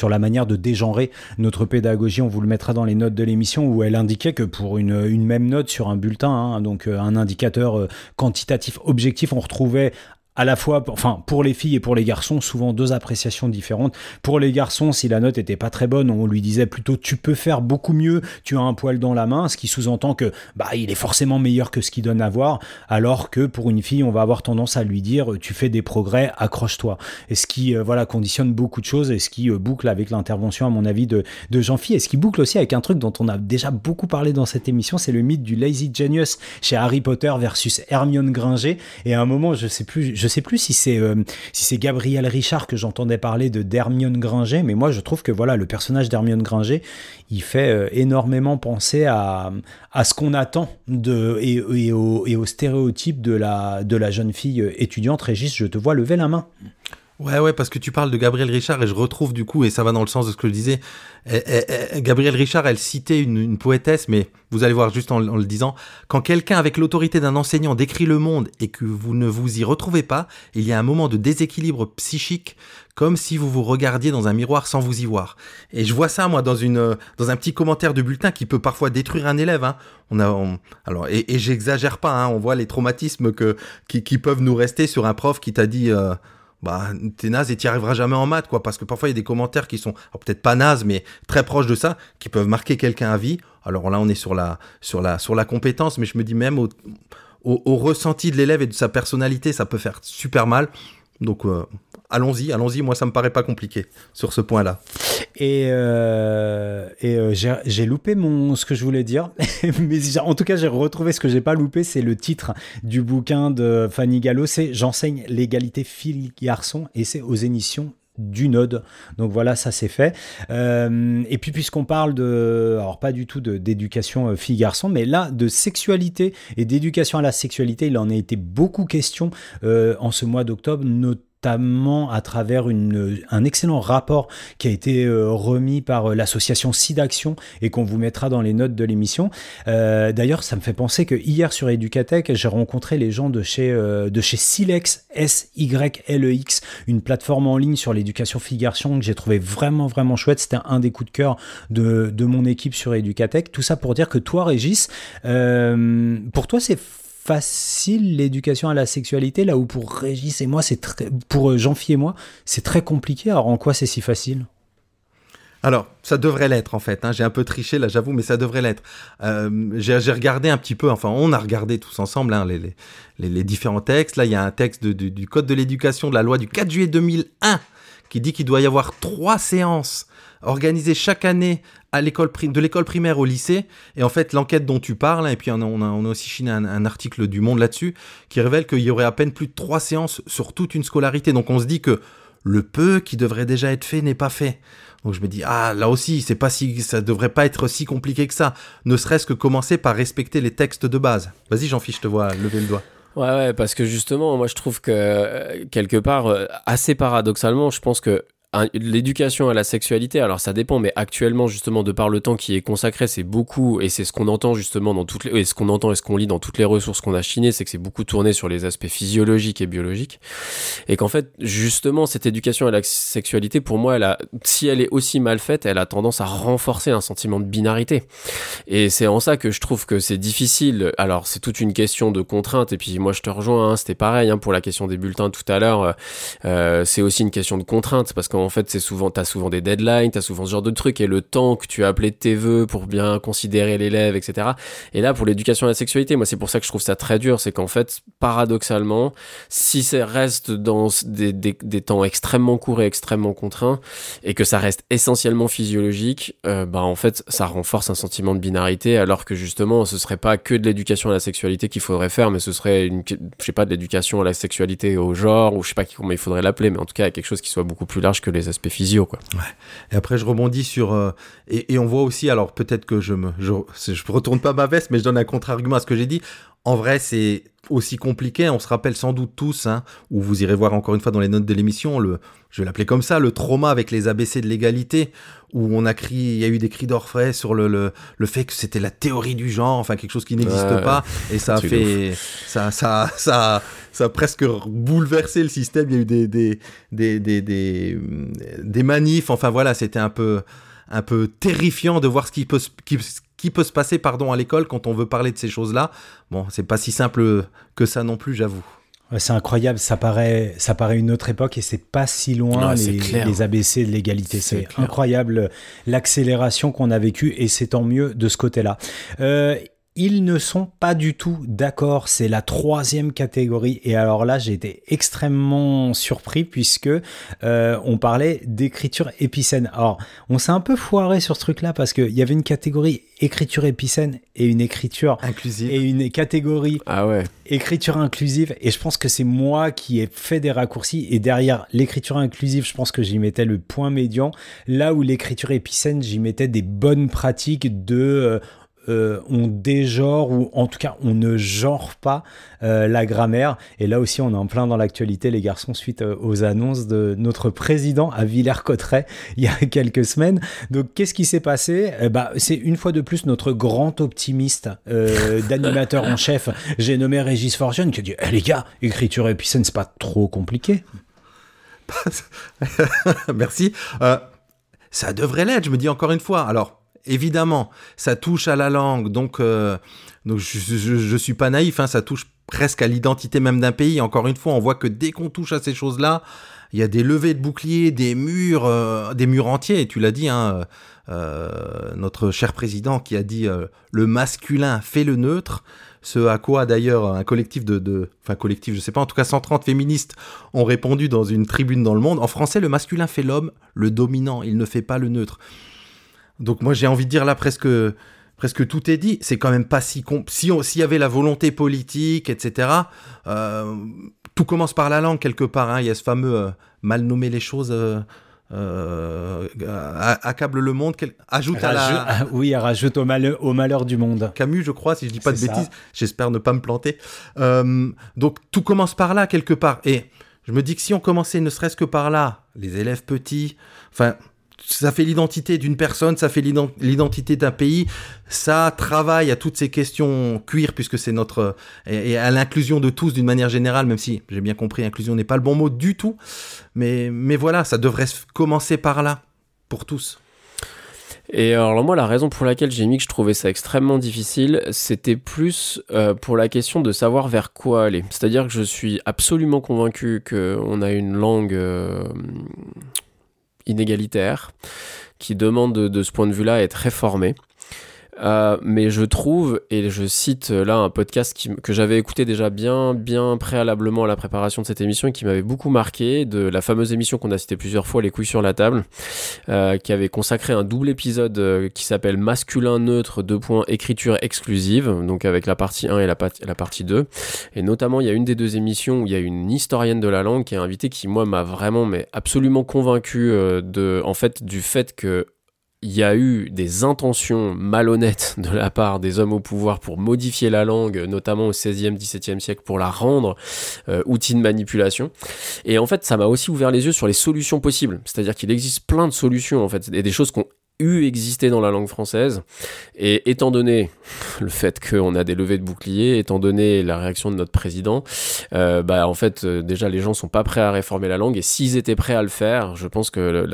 la manière de dégenrer notre pédagogie. On vous le mettra dans les notes de l'émission où elle indiquait que pour une, même note sur un bulletin, hein, donc un indicateur quantitatif objectif, on retrouvait à la fois, enfin pour les filles et pour les garçons, souvent deux appréciations différentes. Pour les garçons, si la note était pas très bonne, on lui disait plutôt tu peux faire beaucoup mieux, tu as un poil dans la main, ce qui sous-entend que bah il est forcément meilleur que ce qu'il donne à voir, alors que pour une fille, on va avoir tendance à lui dire tu fais des progrès, accroche-toi. Et ce qui euh, voilà conditionne beaucoup de choses et ce qui euh, boucle avec l'intervention à mon avis de, de Jean-Phi et ce qui boucle aussi avec un truc dont on a déjà beaucoup parlé dans cette émission, c'est le mythe du lazy genius chez Harry Potter versus Hermione Granger. Et à un moment, je sais plus, je sais plus si c'est euh, si c'est Gabriel Richard que j'entendais parler de d'Hermione Granger, mais moi je trouve que voilà le personnage d'Hermione Granger, il fait euh, énormément penser à, ce qu'on attend et au stéréotype de la de la jeune fille euh, étudiante. Régis, je te vois lever la main.
Ouais, ouais, parce que tu parles de Gabriel Richard et je retrouve du coup, et ça va dans le sens de ce que je disais, eh, eh, eh, Gabriel Richard, elle citait une, poétesse, mais vous allez voir juste en, le disant, quand quelqu'un avec l'autorité d'un enseignant décrit le monde et que vous ne vous y retrouvez pas, il y a un moment de déséquilibre psychique, comme si vous vous regardiez dans un miroir sans vous y voir. Et je vois ça, moi, dans, une, dans un petit commentaire de bulletin qui peut parfois détruire un élève. Hein. On a, on- alors, et, et j'exagère pas, hein, on voit les traumatismes que, qui, qui peuvent nous rester sur un prof qui t'a dit... euh, bah t'es naze et t'y arriveras jamais en maths quoi parce que parfois il y a des commentaires qui sont peut-être pas nazes mais très proches de ça qui peuvent marquer quelqu'un à vie. Alors là on est sur la sur la sur la compétence mais je me dis même au, au, au ressenti de l'élève et de sa personnalité ça peut faire super mal. Donc euh, allons-y allons-y moi ça me paraît pas compliqué sur ce point là
Et, euh, et euh, j'ai loupé mon, ce que je voulais dire. [laughs] Mais en tout cas, j'ai retrouvé ce que j'ai pas loupé. C'est le titre du bouquin de Fanny Gallo. C'est J'enseigne l'égalité fille-garçon et c'est aux émissions du Node. Donc voilà, ça c'est fait. Euh, et puis puisqu'on parle de, alors pas du tout d'éducation fille-garçon, mais là de sexualité et d'éducation à la sexualité, il en a été beaucoup question en ce mois d'octobre, notamment à travers un excellent rapport qui a été euh, remis par euh, l'association SIDAction et qu'on vous mettra dans les notes de l'émission. Euh, D'ailleurs, ça me fait penser que hier sur Educatech, j'ai rencontré les gens de chez, de chez Silex, S-Y-L-E-X, une plateforme en ligne sur l'éducation fille-garçon que j'ai trouvé vraiment, vraiment chouette. C'était un des coups de cœur de, de mon équipe sur Educatech. Tout ça pour dire que toi, Régis, pour toi, c'est facile l'éducation à la sexualité, là où pour Régis et moi, c'est très, pour euh, Jean-Phi et moi, c'est très compliqué. Alors en quoi c'est si facile?
Alors, ça devrait l'être en fait. hein. J'ai un peu triché là, j'avoue, mais ça devrait l'être. Euh, J'ai regardé un petit peu, enfin, on a regardé tous ensemble hein, les, les, différents textes. Là, il y a un texte du- du Code de l'éducation de la loi du 4 juillet 2001 qui dit qu'il doit y avoir trois séances organisées chaque année à l'école de l'école primaire au lycée. Et en fait, l'enquête dont tu parles, et puis on a, on a, aussi chiné un, article du Monde là-dessus, qui révèle qu'il y aurait à peine plus de trois séances sur toute une scolarité. Donc on se dit que le peu qui devrait déjà être fait n'est pas fait. Donc je me dis ah là aussi c'est pas si ça devrait pas être si compliqué que ça. Ne serait-ce que commencer par respecter les textes de base. Vas-y jean fiche je te vois lever le doigt.
Ouais, ouais, parce que justement, moi je trouve que euh, quelque part, euh, assez paradoxalement, je pense que l'éducation à la sexualité, alors ça dépend, mais actuellement justement de par le temps qui est consacré, c'est beaucoup, et c'est ce qu'on entend justement dans toutes les, et ce qu'on entend et ce qu'on lit dans toutes les ressources qu'on a chinées, c'est que c'est beaucoup tourné sur les aspects physiologiques et biologiques, et qu'en fait justement cette éducation à la sexualité, pour moi, elle a, si elle est aussi mal faite, elle a tendance à renforcer un sentiment de binarité. Et c'est en ça que je trouve que c'est difficile. Alors, c'est toute une question de contrainte. Et puis, moi, je te rejoins. hein, C'était pareil hein, pour la question des bulletins tout à l'heure. euh, euh, c'est aussi une question de contrainte parce qu'en fait, c'est souvent, t'as souvent des deadlines, t'as souvent ce genre de trucs et le temps que tu as appelé de tes vœux pour bien considérer l'élève, etc. Et là, pour l'éducation à la sexualité, moi, c'est pour ça que je trouve ça très dur. C'est qu'en fait, paradoxalement, si ça reste dans des, des, des temps extrêmement courts et extrêmement contraints et que ça reste essentiellement physiologique, euh, bah en fait ça renforce un sentiment de binarité alors que justement ce serait pas que de l'éducation à la sexualité qu'il faudrait faire mais ce serait une je sais pas de l'éducation à la sexualité au genre ou je sais pas comment il faudrait l'appeler mais en tout cas quelque chose qui soit beaucoup plus large que les aspects physio quoi.
Et après je rebondis sur euh, et, et on voit aussi alors peut-être que je me je, je retourne pas ma veste mais je donne un contre-argument à ce que j'ai dit. En vrai c'est aussi compliqué. On se rappelle sans doute tous, hein, ou vous irez voir encore une fois dans les notes de l'émission, le, je vais l'appeler comme ça, le trauma avec les ABC de l'égalité, où on a crié, il y a eu des cris d'orfraie sur le, le, le fait que c'était la théorie du genre, enfin quelque chose qui n'existe pas, et ça a fait, ça, ça, ça, ça a presque bouleversé le système. Il y a eu des, des, des, des, des, des manifs, enfin voilà, c'était un peu, un peu terrifiant de voir ce qui peut, se- qui, qui peut se passer pardon, à l'école quand on veut parler de ces choses-là. Bon, c'est pas si simple que ça non plus, j'avoue.
C'est incroyable, ça paraît, ça paraît une autre époque et c'est pas si loin les, ABC de l'égalité.
C'est
incroyable l'accélération qu'on a vécue et c'est tant mieux de ce côté-là. Euh, ils ne sont pas du tout d'accord. C'est la troisième catégorie. Et alors là, j'ai été extrêmement surpris puisque euh, on parlait d'écriture épicène. Alors, on s'est un peu foiré sur ce truc-là parce qu'il y avait une catégorie écriture épicène et une écriture
Inclusive.
et une catégorie
Ah ouais.
écriture inclusive et je pense que c'est moi qui ai fait des raccourcis et derrière l'écriture inclusive je pense que j'y mettais le point médian là où l'écriture épicène j'y mettais des bonnes pratiques de euh, euh, on dégenre ou en tout cas on ne genre pas euh, la grammaire. Et là aussi on est en plein dans l'actualité les garçons suite euh, aux annonces de notre président à Villers-Cotterêts [laughs] il y a quelques semaines. Donc qu'est-ce qui s'est passé? Eh bah, c'est une fois de plus notre grand optimiste d'animateur en chef. J'ai nommé Régis Forgione qui a dit Eh, les gars écriture épicène c'est pas trop compliqué. [laughs]
Merci. Ça devrait l'être, je me dis encore une fois. Alors, évidemment, ça touche à la langue, donc, euh, je, je suis pas naïf, hein, ça touche presque à l'identité même d'un pays. Encore une fois, on voit que dès qu'on touche à ces choses-là, il y a des levées de boucliers, des murs, euh, des murs entiers. Tu l'as dit, hein, euh, notre cher président qui a dit le masculin fait le neutre. Ce à quoi d'ailleurs un collectif de, de, enfin collectif, je sais pas, en tout cas 130 féministes ont répondu dans une tribune dans le monde. En français, le masculin fait l'homme, le dominant, il ne fait pas le neutre. Donc moi j'ai envie de dire là presque presque tout est dit. C'est quand même pas si si s'il y avait la volonté politique, etc. euh, tout commence par la langue quelque part. hein. Il y a ce fameux euh, mal nommer les choses. euh, accable le monde. Ajoute à la
ah, oui rajoute au malheur, au malheur du monde
Camus, je crois, si je dis pas de
ça.
bêtises. J'espère ne pas me planter. Donc tout commence par là quelque part. Et je me dis que si on commençait ne serait-ce que par là, les élèves petits, enfin, ça fait l'identité d'une personne, ça fait l'ident- l'identité d'un pays, ça travaille à toutes ces questions cuir puisque c'est notre et, à l'inclusion de tous d'une manière générale, même si j'ai bien compris, inclusion n'est pas le bon mot du tout. Mais mais voilà, ça devrait commencer par là pour tous.
Et alors moi, la raison pour laquelle j'ai mis que je trouvais ça extrêmement difficile, c'était plus euh, pour la question de savoir vers quoi aller. C'est-à-dire que je suis absolument convaincu qu'on a une langue euh, inégalitaire, qui demande de, ce point de vue-là à être réformé. Euh, mais je trouve, et je cite là un podcast qui, que j'avais écouté déjà bien, bien préalablement à la préparation de cette émission et qui m'avait beaucoup marqué, de la fameuse émission qu'on a citée plusieurs fois, Les couilles sur la table, euh, qui avait consacré un double épisode euh, qui s'appelle Masculin neutre, deux points, écriture exclusive, donc avec la partie 1 et la partie 2. Et notamment, il y a une des deux émissions où il y a une historienne de la langue qui est invitée qui, moi, m'a vraiment, mais absolument convaincu euh, de, en fait, du fait que il y a eu des intentions malhonnêtes de la part des hommes au pouvoir pour modifier la langue, notamment au 16e, 17e siècle, pour la rendre euh, outil de manipulation. Et en fait, ça m'a aussi ouvert les yeux sur les solutions possibles. C'est-à-dire qu'il existe plein de solutions, en fait, et des choses qu'on eu existé dans la langue française. Et étant donné [laughs] le fait qu'on a des levées de boucliers, étant donné la réaction de notre président, euh, bah en fait euh, déjà les gens sont pas prêts à réformer la langue. Et s'ils étaient prêts à le faire, je pense que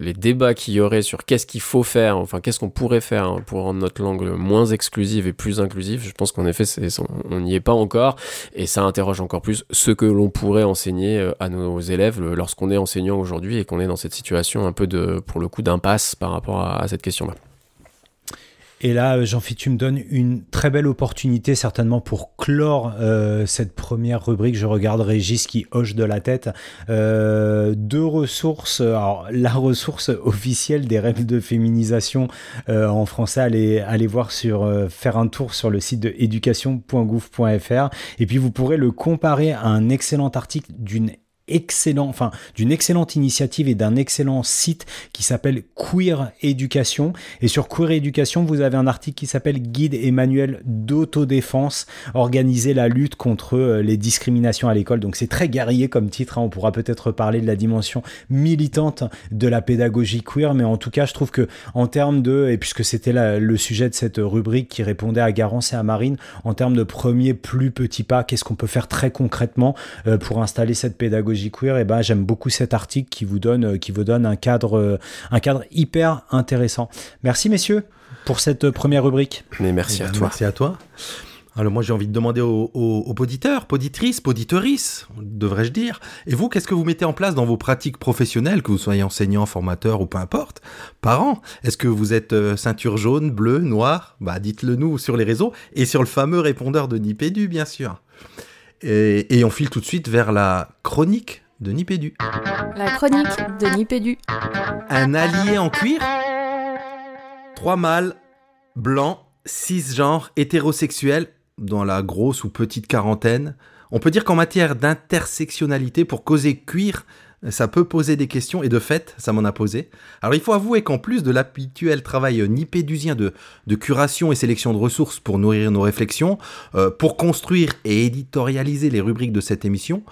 les débats qu'il y aurait sur qu'est-ce qu'il faut faire, enfin qu'est-ce qu'on pourrait faire hein, pour rendre notre langue moins exclusive et plus inclusive, je pense qu'en effet on n'y est pas encore. Et ça interroge encore plus ce que l'on pourrait enseigner euh, à nos élèves lorsqu'on est enseignant aujourd'hui et qu'on est dans cette situation un peu de, pour le coup, d'impasse par rapport à, à cette question-là.
Et là, Jean-Philippe, tu me donnes une très belle opportunité certainement pour clore euh, cette première rubrique. Je regarde Régis qui hoche de la tête. Euh, deux ressources. Alors, la ressource officielle des règles de féminisation euh, en français, allez, allez voir sur, faire un tour sur le site de éducation.gouv.fr. Et puis, vous pourrez le comparer à un excellent article d'une excellent, enfin, d'une excellente initiative et d'un excellent site qui s'appelle Queer Education. Et sur Queer Education, vous avez un article qui s'appelle Guide et manuel d'autodéfense, organiser la lutte contre euh, les discriminations à l'école. Donc c'est très guerrier comme titre. hein. On pourra peut-être parler de la dimension militante de la pédagogie queer, mais en tout cas, je trouve que en termes de, et puisque c'était le sujet de cette rubrique qui répondait à Garance et à Marine, en termes de premier plus petit pas, qu'est-ce qu'on peut faire très concrètement euh, pour installer cette pédagogie queer Et ben, j'aime beaucoup cet article qui vous donne, euh, qui vous donne un cadre, euh, un cadre hyper intéressant. Merci messieurs pour cette euh, première rubrique.
Mais merci
Eh
à
ben,
toi.
Merci à toi. Alors moi j'ai envie de demander aux, aux, aux poditeurs, poditrices, poditrices, devrais-je dire. Et vous, qu'est-ce que vous mettez en place dans vos pratiques professionnelles, que vous soyez enseignant, formateur ou peu importe, parents? Est-ce que vous êtes euh, ceinture jaune, bleue, noire? Bah dites-le nous sur les réseaux et sur le fameux répondeur de Nipédu, bien sûr. Et, et on file tout de suite vers la chronique de Nipédu.
La chronique de Nipédu.
Un allié en cuir Trois mâles, blancs, cisgenres, hétérosexuels, dans la grosse ou petite quarantaine. On peut dire qu'en matière d'intersectionnalité, pour causer cuir, ça peut poser des questions, et de fait, ça m'en a posé. Alors il faut avouer qu'en plus de l'habituel travail nipédusien de, de curation et sélection de ressources pour nourrir nos réflexions, euh, pour construire et éditorialiser les rubriques de cette émission,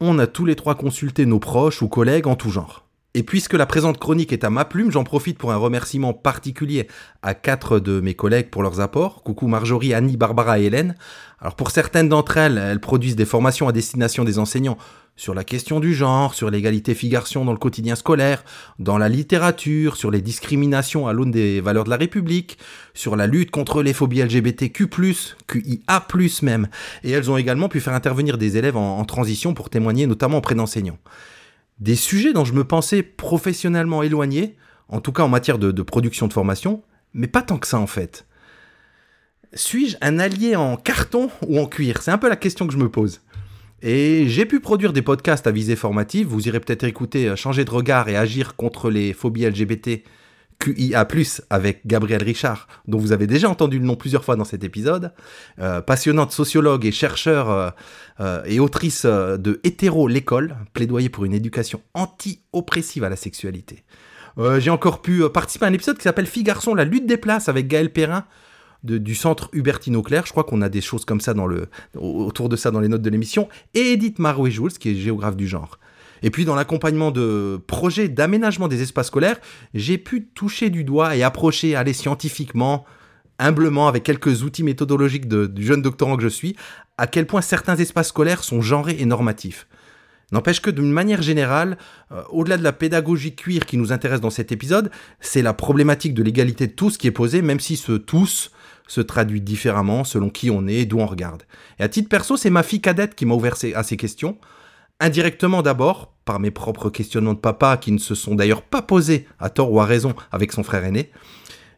on a tous les trois consulté nos proches ou collègues en tout genre. Et puisque la présente chronique est à ma plume, j'en profite pour un remerciement particulier à quatre de mes collègues pour leurs apports. Coucou Marjorie, Annie, Barbara et Hélène. Alors pour certaines d'entre elles, elles produisent des formations à destination des enseignants sur la question du genre, sur l'égalité filles-garçons dans le quotidien scolaire, dans la littérature, sur les discriminations à l'aune des valeurs de la République, sur la lutte contre les phobies LGBTQ+, QIA+, même. Et elles ont également pu faire intervenir des élèves en, en transition pour témoigner notamment auprès d'enseignants des sujets dont je me pensais professionnellement éloigné, en tout cas en matière de, production de formation, mais pas tant que ça en fait. Suis-je un allié en carton ou en cuir? C'est un peu la question que je me pose. Et j'ai pu produire des podcasts à visée formative, vous irez peut-être écouter euh, Changer de regard et agir contre les phobies LGBT QIA+, avec Gabriel Richard, dont vous avez déjà entendu le nom plusieurs fois dans cet épisode, euh, passionnante sociologue et chercheur euh, euh, et autrice de Hétéro l'école, plaidoyer pour une éducation anti-oppressive à la sexualité. J'ai encore pu participer à un épisode qui s'appelle Filles Garçons, la lutte des places avec Gaël Perrin de- du centre Hubertine Auclair. Je crois qu'on a des choses comme ça dans le, autour de ça dans les notes de l'émission. Et Edith Marouet-Jules, qui est géographe du genre. Et puis dans l'accompagnement de projets d'aménagement des espaces scolaires, j'ai pu toucher du doigt et approcher, aller scientifiquement, humblement, avec quelques outils méthodologiques de- du jeune doctorant que je suis, à quel point certains espaces scolaires sont genrés et normatifs. N'empêche que d'une manière générale, euh, au-delà de la pédagogie cuir qui nous intéresse dans cet épisode, c'est la problématique de l'égalité de tous qui est posée, même si ce tous se traduit différemment selon qui on est et d'où on regarde. Et à titre perso, c'est ma fille cadette qui m'a ouvert à ces questions. Indirectement d'abord, par mes propres questionnements de papa qui ne se sont d'ailleurs pas posés, à tort ou à raison, avec son frère aîné.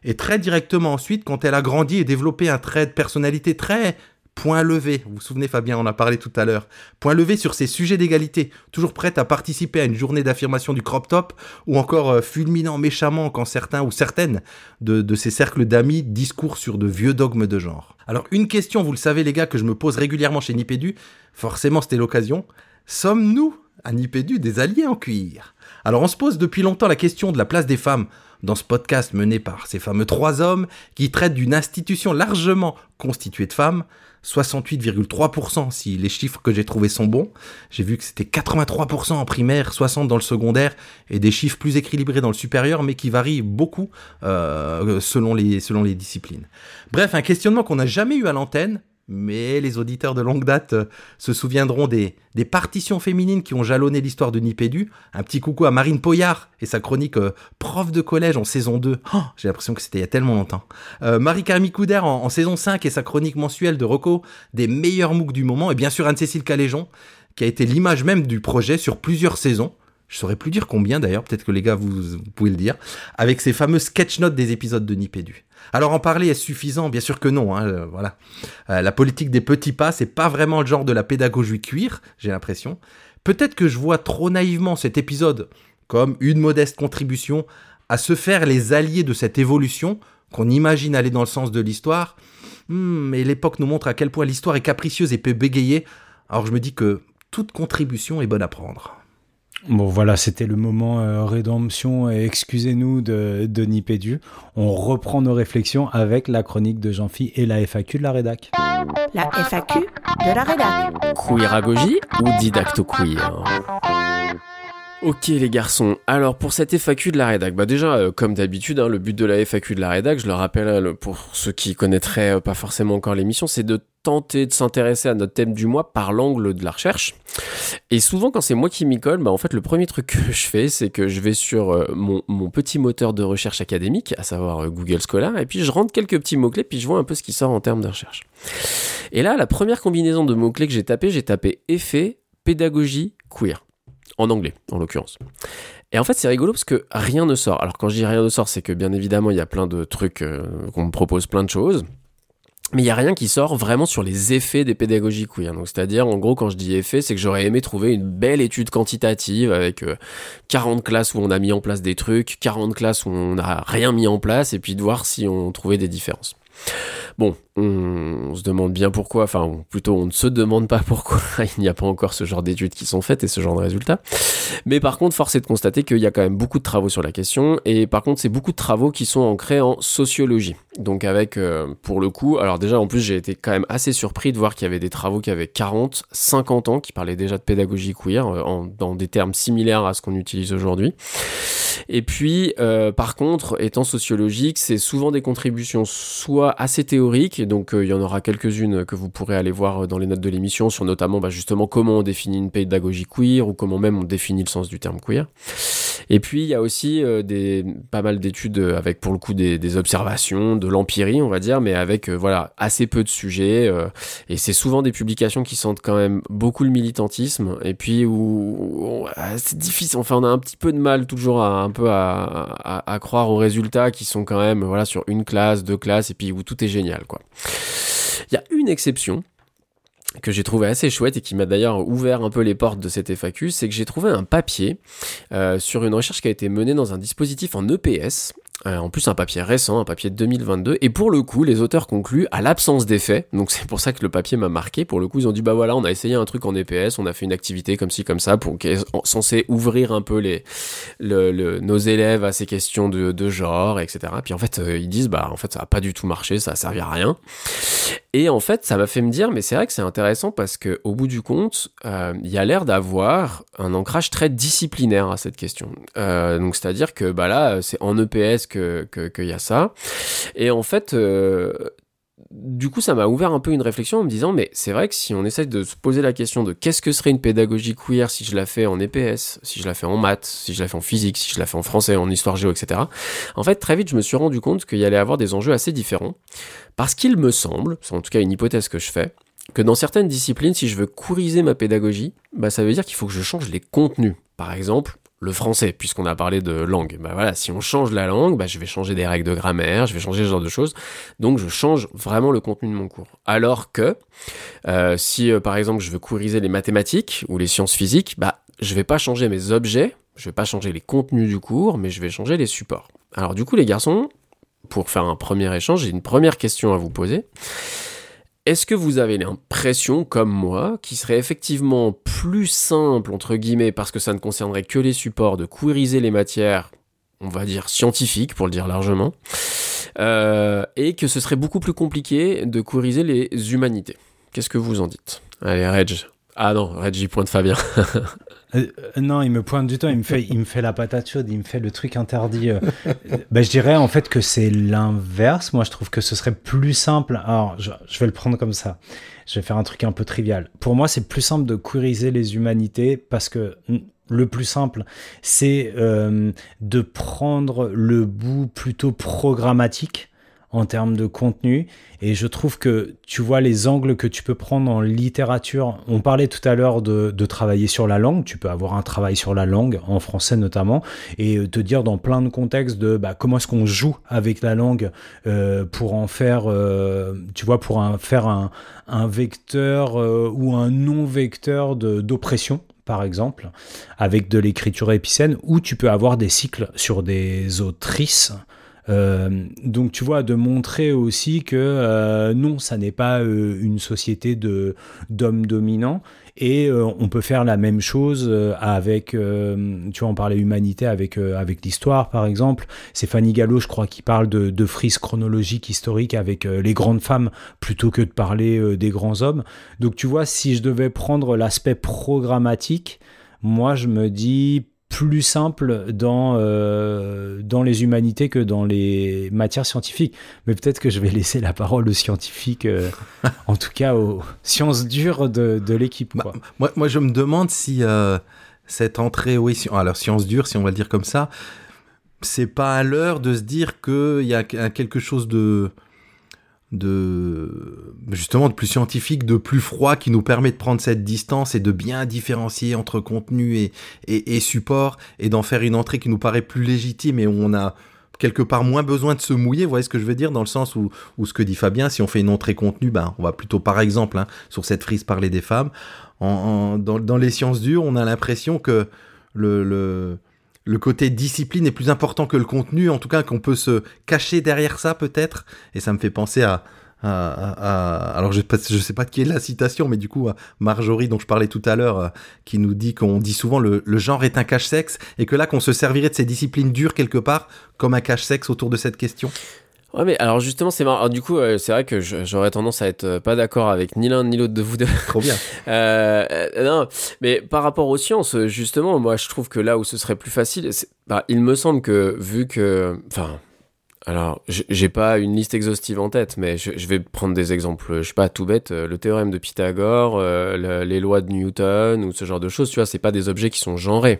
Et très directement ensuite, quand elle a grandi et développé un trait de personnalité très point levé. Vous vous souvenez, Fabien, on en a parlé tout à l'heure. Point levé sur ces sujets d'égalité, toujours prête à participer à une journée d'affirmation du crop top, ou encore euh, fulminant méchamment quand certains ou certaines de, de ces cercles d'amis discourent sur de vieux dogmes de genre. Alors, une question, vous le savez, les gars, que je me pose régulièrement chez Nipédu, forcément c'était l'occasion. Sommes-nous, à Nipédu, des alliés en cuir? Alors, on se pose depuis longtemps la question de la place des femmes dans ce podcast mené par ces fameux trois hommes qui traitent d'une institution largement constituée de femmes, 68,3% si les chiffres que j'ai trouvés sont bons. J'ai vu que c'était 83% en primaire, 60% dans le secondaire et des chiffres plus équilibrés dans le supérieur mais qui varient beaucoup euh, selon, les, selon les disciplines. Bref, un questionnement qu'on n'a jamais eu à l'antenne mais les auditeurs de longue date euh, se souviendront des, partitions féminines qui ont jalonné l'histoire de Nipédu. Un petit coucou à Marine Poyard et sa chronique euh, Prof de collège en saison 2. Oh, J'ai l'impression que c'était il y a tellement longtemps. Euh, Marie-Camille Couder en, en, saison 5 et sa chronique mensuelle de Rocco des meilleurs MOOC du moment. Et bien sûr Anne-Cécile Caléjon qui a été l'image même du projet sur plusieurs saisons. Je saurais plus dire combien d'ailleurs, peut-être que les gars vous, pouvez le dire, avec ces fameux sketch notes des épisodes de Nipédu. Alors en parler est-ce suffisant Bien sûr que non. Hein, euh, voilà, euh, la politique des petits pas, c'est pas vraiment le genre de la pédagogie cuir, j'ai l'impression. Peut-être que je vois trop naïvement cet épisode comme une modeste contribution à se faire les alliés de cette évolution qu'on imagine aller dans le sens de l'histoire. Hmm, mais l'époque nous montre à quel point l'histoire est capricieuse et peut bégayer. Alors je me dis que toute contribution est bonne à prendre.
Bon voilà, c'était le moment euh, rédemption et excusez-nous de, de Nipédu. On reprend nos réflexions avec la chronique de Jean-Phi et la FAQ de la rédac.
La FAQ de la rédac.
Queeragogie ou didacto-queer Ok les garçons, alors pour cette FAQ de la rédac, bah déjà euh, comme d'habitude, hein, le but de la FAQ de la rédac, je le rappelle hein, pour ceux qui connaîtraient euh, pas forcément encore l'émission, c'est de tenter de s'intéresser à notre thème du mois par l'angle de la recherche. Et souvent quand c'est moi qui m'y colle, bah en fait le premier truc que je fais, c'est que je vais sur euh, mon, petit moteur de recherche académique, à savoir euh, Google Scholar, et puis je rentre quelques petits mots-clés, puis je vois un peu ce qui sort en termes de recherche. Et là, la première combinaison de mots-clés que j'ai tapé, j'ai tapé effet, pédagogie, queer en anglais en l'occurrence. Et en fait, c'est rigolo parce que rien ne sort. Alors quand je dis rien ne sort, c'est que bien évidemment, il y a plein de trucs euh, qu'on me propose plein de choses. Mais il n'y a rien qui sort vraiment sur les effets des pédagogies queer. Donc, c'est-à-dire, en gros, quand je dis effet, c'est que j'aurais aimé trouver une belle étude quantitative avec euh, 40 classes où on a mis en place des trucs, 40 classes où on n'a rien mis en place, et puis de voir si on trouvait des différences. Bon, on, se demande bien pourquoi, enfin plutôt on ne se demande pas pourquoi [laughs] il n'y a pas encore ce genre d'études qui sont faites et ce genre de résultats. Mais par contre, force est de constater qu'il y a quand même beaucoup de travaux sur la question et par contre c'est beaucoup de travaux qui sont ancrés en sociologie. Donc avec, euh, pour le coup, alors déjà en plus j'ai été quand même assez surpris de voir qu'il y avait des travaux qui avaient 40, 50 ans, qui parlaient déjà de pédagogie queer euh, en, dans des termes similaires à ce qu'on utilise aujourd'hui. Et puis, euh, par contre, étant sociologique, c'est souvent des contributions soit assez théoriques, et donc euh, il y en aura quelques-unes que vous pourrez aller voir dans les notes de l'émission sur notamment bah, justement comment on définit une pédagogie queer ou comment même on définit le sens du terme queer. Et puis il y a aussi euh, pas mal d'études avec pour le coup des, observations, de l'empirie, on va dire, mais avec euh, voilà assez peu de sujets. euh, et c'est souvent des publications qui sentent quand même beaucoup le militantisme. Et puis où, ah, c'est difficile. Enfin, on a un petit peu de mal toujours à un peu à croire aux résultats qui sont quand même voilà sur une classe, deux classes, et puis où tout est génial quoi. Il y a une exception que j'ai trouvé assez chouette et qui m'a d'ailleurs ouvert un peu les portes de cette FAQ, c'est que j'ai trouvé un papier euh, sur une recherche qui a été menée dans un dispositif en EPS. Euh, en plus, un papier récent, un papier de 2022. Et pour le coup, les auteurs concluent à l'absence d'effet. Donc c'est pour ça que le papier m'a marqué. Pour le coup, ils ont dit bah voilà, on a essayé un truc en EPS, on a fait une activité comme ci comme ça, pour qui censé ouvrir un peu les le, le, nos élèves à ces questions de, genre, etc. Puis en fait, euh, ils disent bah en fait ça a pas du tout marché, ça a servi à rien. Et en fait, ça m'a fait me dire, mais c'est vrai que c'est intéressant parce que au bout du compte, euh, il y a l'air d'avoir un ancrage très disciplinaire à cette question. Donc c'est-à-dire que bah là, c'est en EPS qu'il que y a ça. Et en fait, euh, du coup, ça m'a ouvert un peu une réflexion en me disant, mais c'est vrai que si on essaie de se poser la question de qu'est-ce que serait une pédagogie queer si je la fais en EPS, si je la fais en maths, si je la fais en physique, si je la fais en français, en histoire géo, etc. En fait, très vite, je me suis rendu compte qu'il y allait avoir des enjeux assez différents. Parce qu'il me semble, c'est en tout cas une hypothèse que je fais, que dans certaines disciplines, si je veux couriser ma pédagogie, bah, ça veut dire qu'il faut que je change les contenus. Par exemple, le français, puisqu'on a parlé de langue. Bah voilà, si on change la langue, bah je vais changer des règles de grammaire, je vais changer ce genre de choses. Donc je change vraiment le contenu de mon cours. Alors que euh, si euh, par exemple je veux couriser les mathématiques ou les sciences physiques, bah je vais pas changer mes objets, je vais pas changer les contenus du cours, mais je vais changer les supports. Alors du coup les garçons, pour faire un premier échange, j'ai une première question à vous poser. Est-ce que vous avez l'impression, comme moi, qu'il serait effectivement plus simple, entre guillemets, parce que ça ne concernerait que les supports, de queeriser les matières, on va dire scientifiques, pour le dire largement, euh, et que ce serait beaucoup plus compliqué de queeriser les humanités? Qu'est-ce que vous en dites? Allez, Reg. Ah non, Reg, il pointe Fabien.
Euh, non, il me pointe du temps, il me fait, il me fait la patate chaude, il me fait le truc interdit. euh. [laughs] Ben, je dirais en fait que c'est l'inverse. Moi, je trouve que ce serait plus simple. Alors, je, je vais le prendre comme ça. Je vais faire un truc un peu trivial. Pour moi, c'est plus simple de queeriser les humanités parce que le plus simple, c'est euh, de prendre le bout plutôt programmatique en termes de contenu. Et je trouve que tu vois les angles que tu peux prendre en littérature. On parlait tout à l'heure de, travailler sur la langue. Tu peux avoir un travail sur la langue, en français notamment, et euh, te dire dans plein de contextes de bah, comment est-ce qu'on joue avec la langue euh, pour en faire, euh, tu vois, pour en faire un, un vecteur ou un non-vecteur d'oppression par exemple, avec de l'écriture épicène, où tu peux avoir des cycles sur des autrices. Euh, donc tu vois, de montrer aussi que euh, non, ça n'est pas euh, une société d'hommes dominants. Et on peut faire la même chose avec, tu vois, on parlait humanité avec, avec l'histoire, par exemple. C'est Fanny Gallo, je crois, qui parle de, de frises chronologiques historiques avec les grandes femmes plutôt que de parler des grands hommes. Donc tu vois, si je devais prendre l'aspect programmatique, moi je me dis plus simple dans, euh, dans les humanités que dans les matières scientifiques. Mais peut-être que je vais laisser la parole aux scientifiques, euh, en tout cas aux sciences dures de, de l'équipe.
Bah. Moi, moi, je me demande si euh, cette entrée, oui, si- alors science dure, si on va le dire comme ça, c'est pas à l'heure de se dire qu'il y a quelque chose de de justement de plus scientifique, de plus froid qui nous permet de prendre cette distance et de bien différencier entre contenu et, et, support et d'en faire une entrée qui nous paraît plus légitime et où on a quelque part moins besoin de se mouiller, vous voyez ce que je veux dire, dans le sens où, où ce que dit Fabien, si on fait une entrée contenu, ben, on va plutôt par exemple hein, sur cette frise parler des femmes. En, dans, dans les sciences dures, on a l'impression que le, le côté discipline est plus important que le contenu, en tout cas qu'on peut se cacher derrière ça peut-être, et ça me fait penser à... à- à- alors je ne sais pas de qui est la citation, mais du coup à Marjorie dont je parlais tout à l'heure, euh, qui nous dit qu'on dit souvent le, le genre est un cache-sexe, et que là qu'on se servirait de ces disciplines dures quelque part comme un cache-sexe autour de cette question.
Ouais, mais alors justement, c'est marrant. Alors, du coup, euh, c'est vrai que j'aurais tendance à être euh, pas d'accord avec ni l'un ni l'autre de vous deux.
Trop bien. [laughs]
Euh, non, mais par rapport aux sciences, justement, moi, je trouve que là où ce serait plus facile, bah, il me semble que vu que, enfin. Alors, j'ai pas une liste exhaustive en tête, mais je, vais prendre des exemples, je sais pas, tout bête, euh, le théorème de Pythagore, euh, le- les lois de Newton ou ce genre de choses, tu vois, c'est pas des objets qui sont genrés.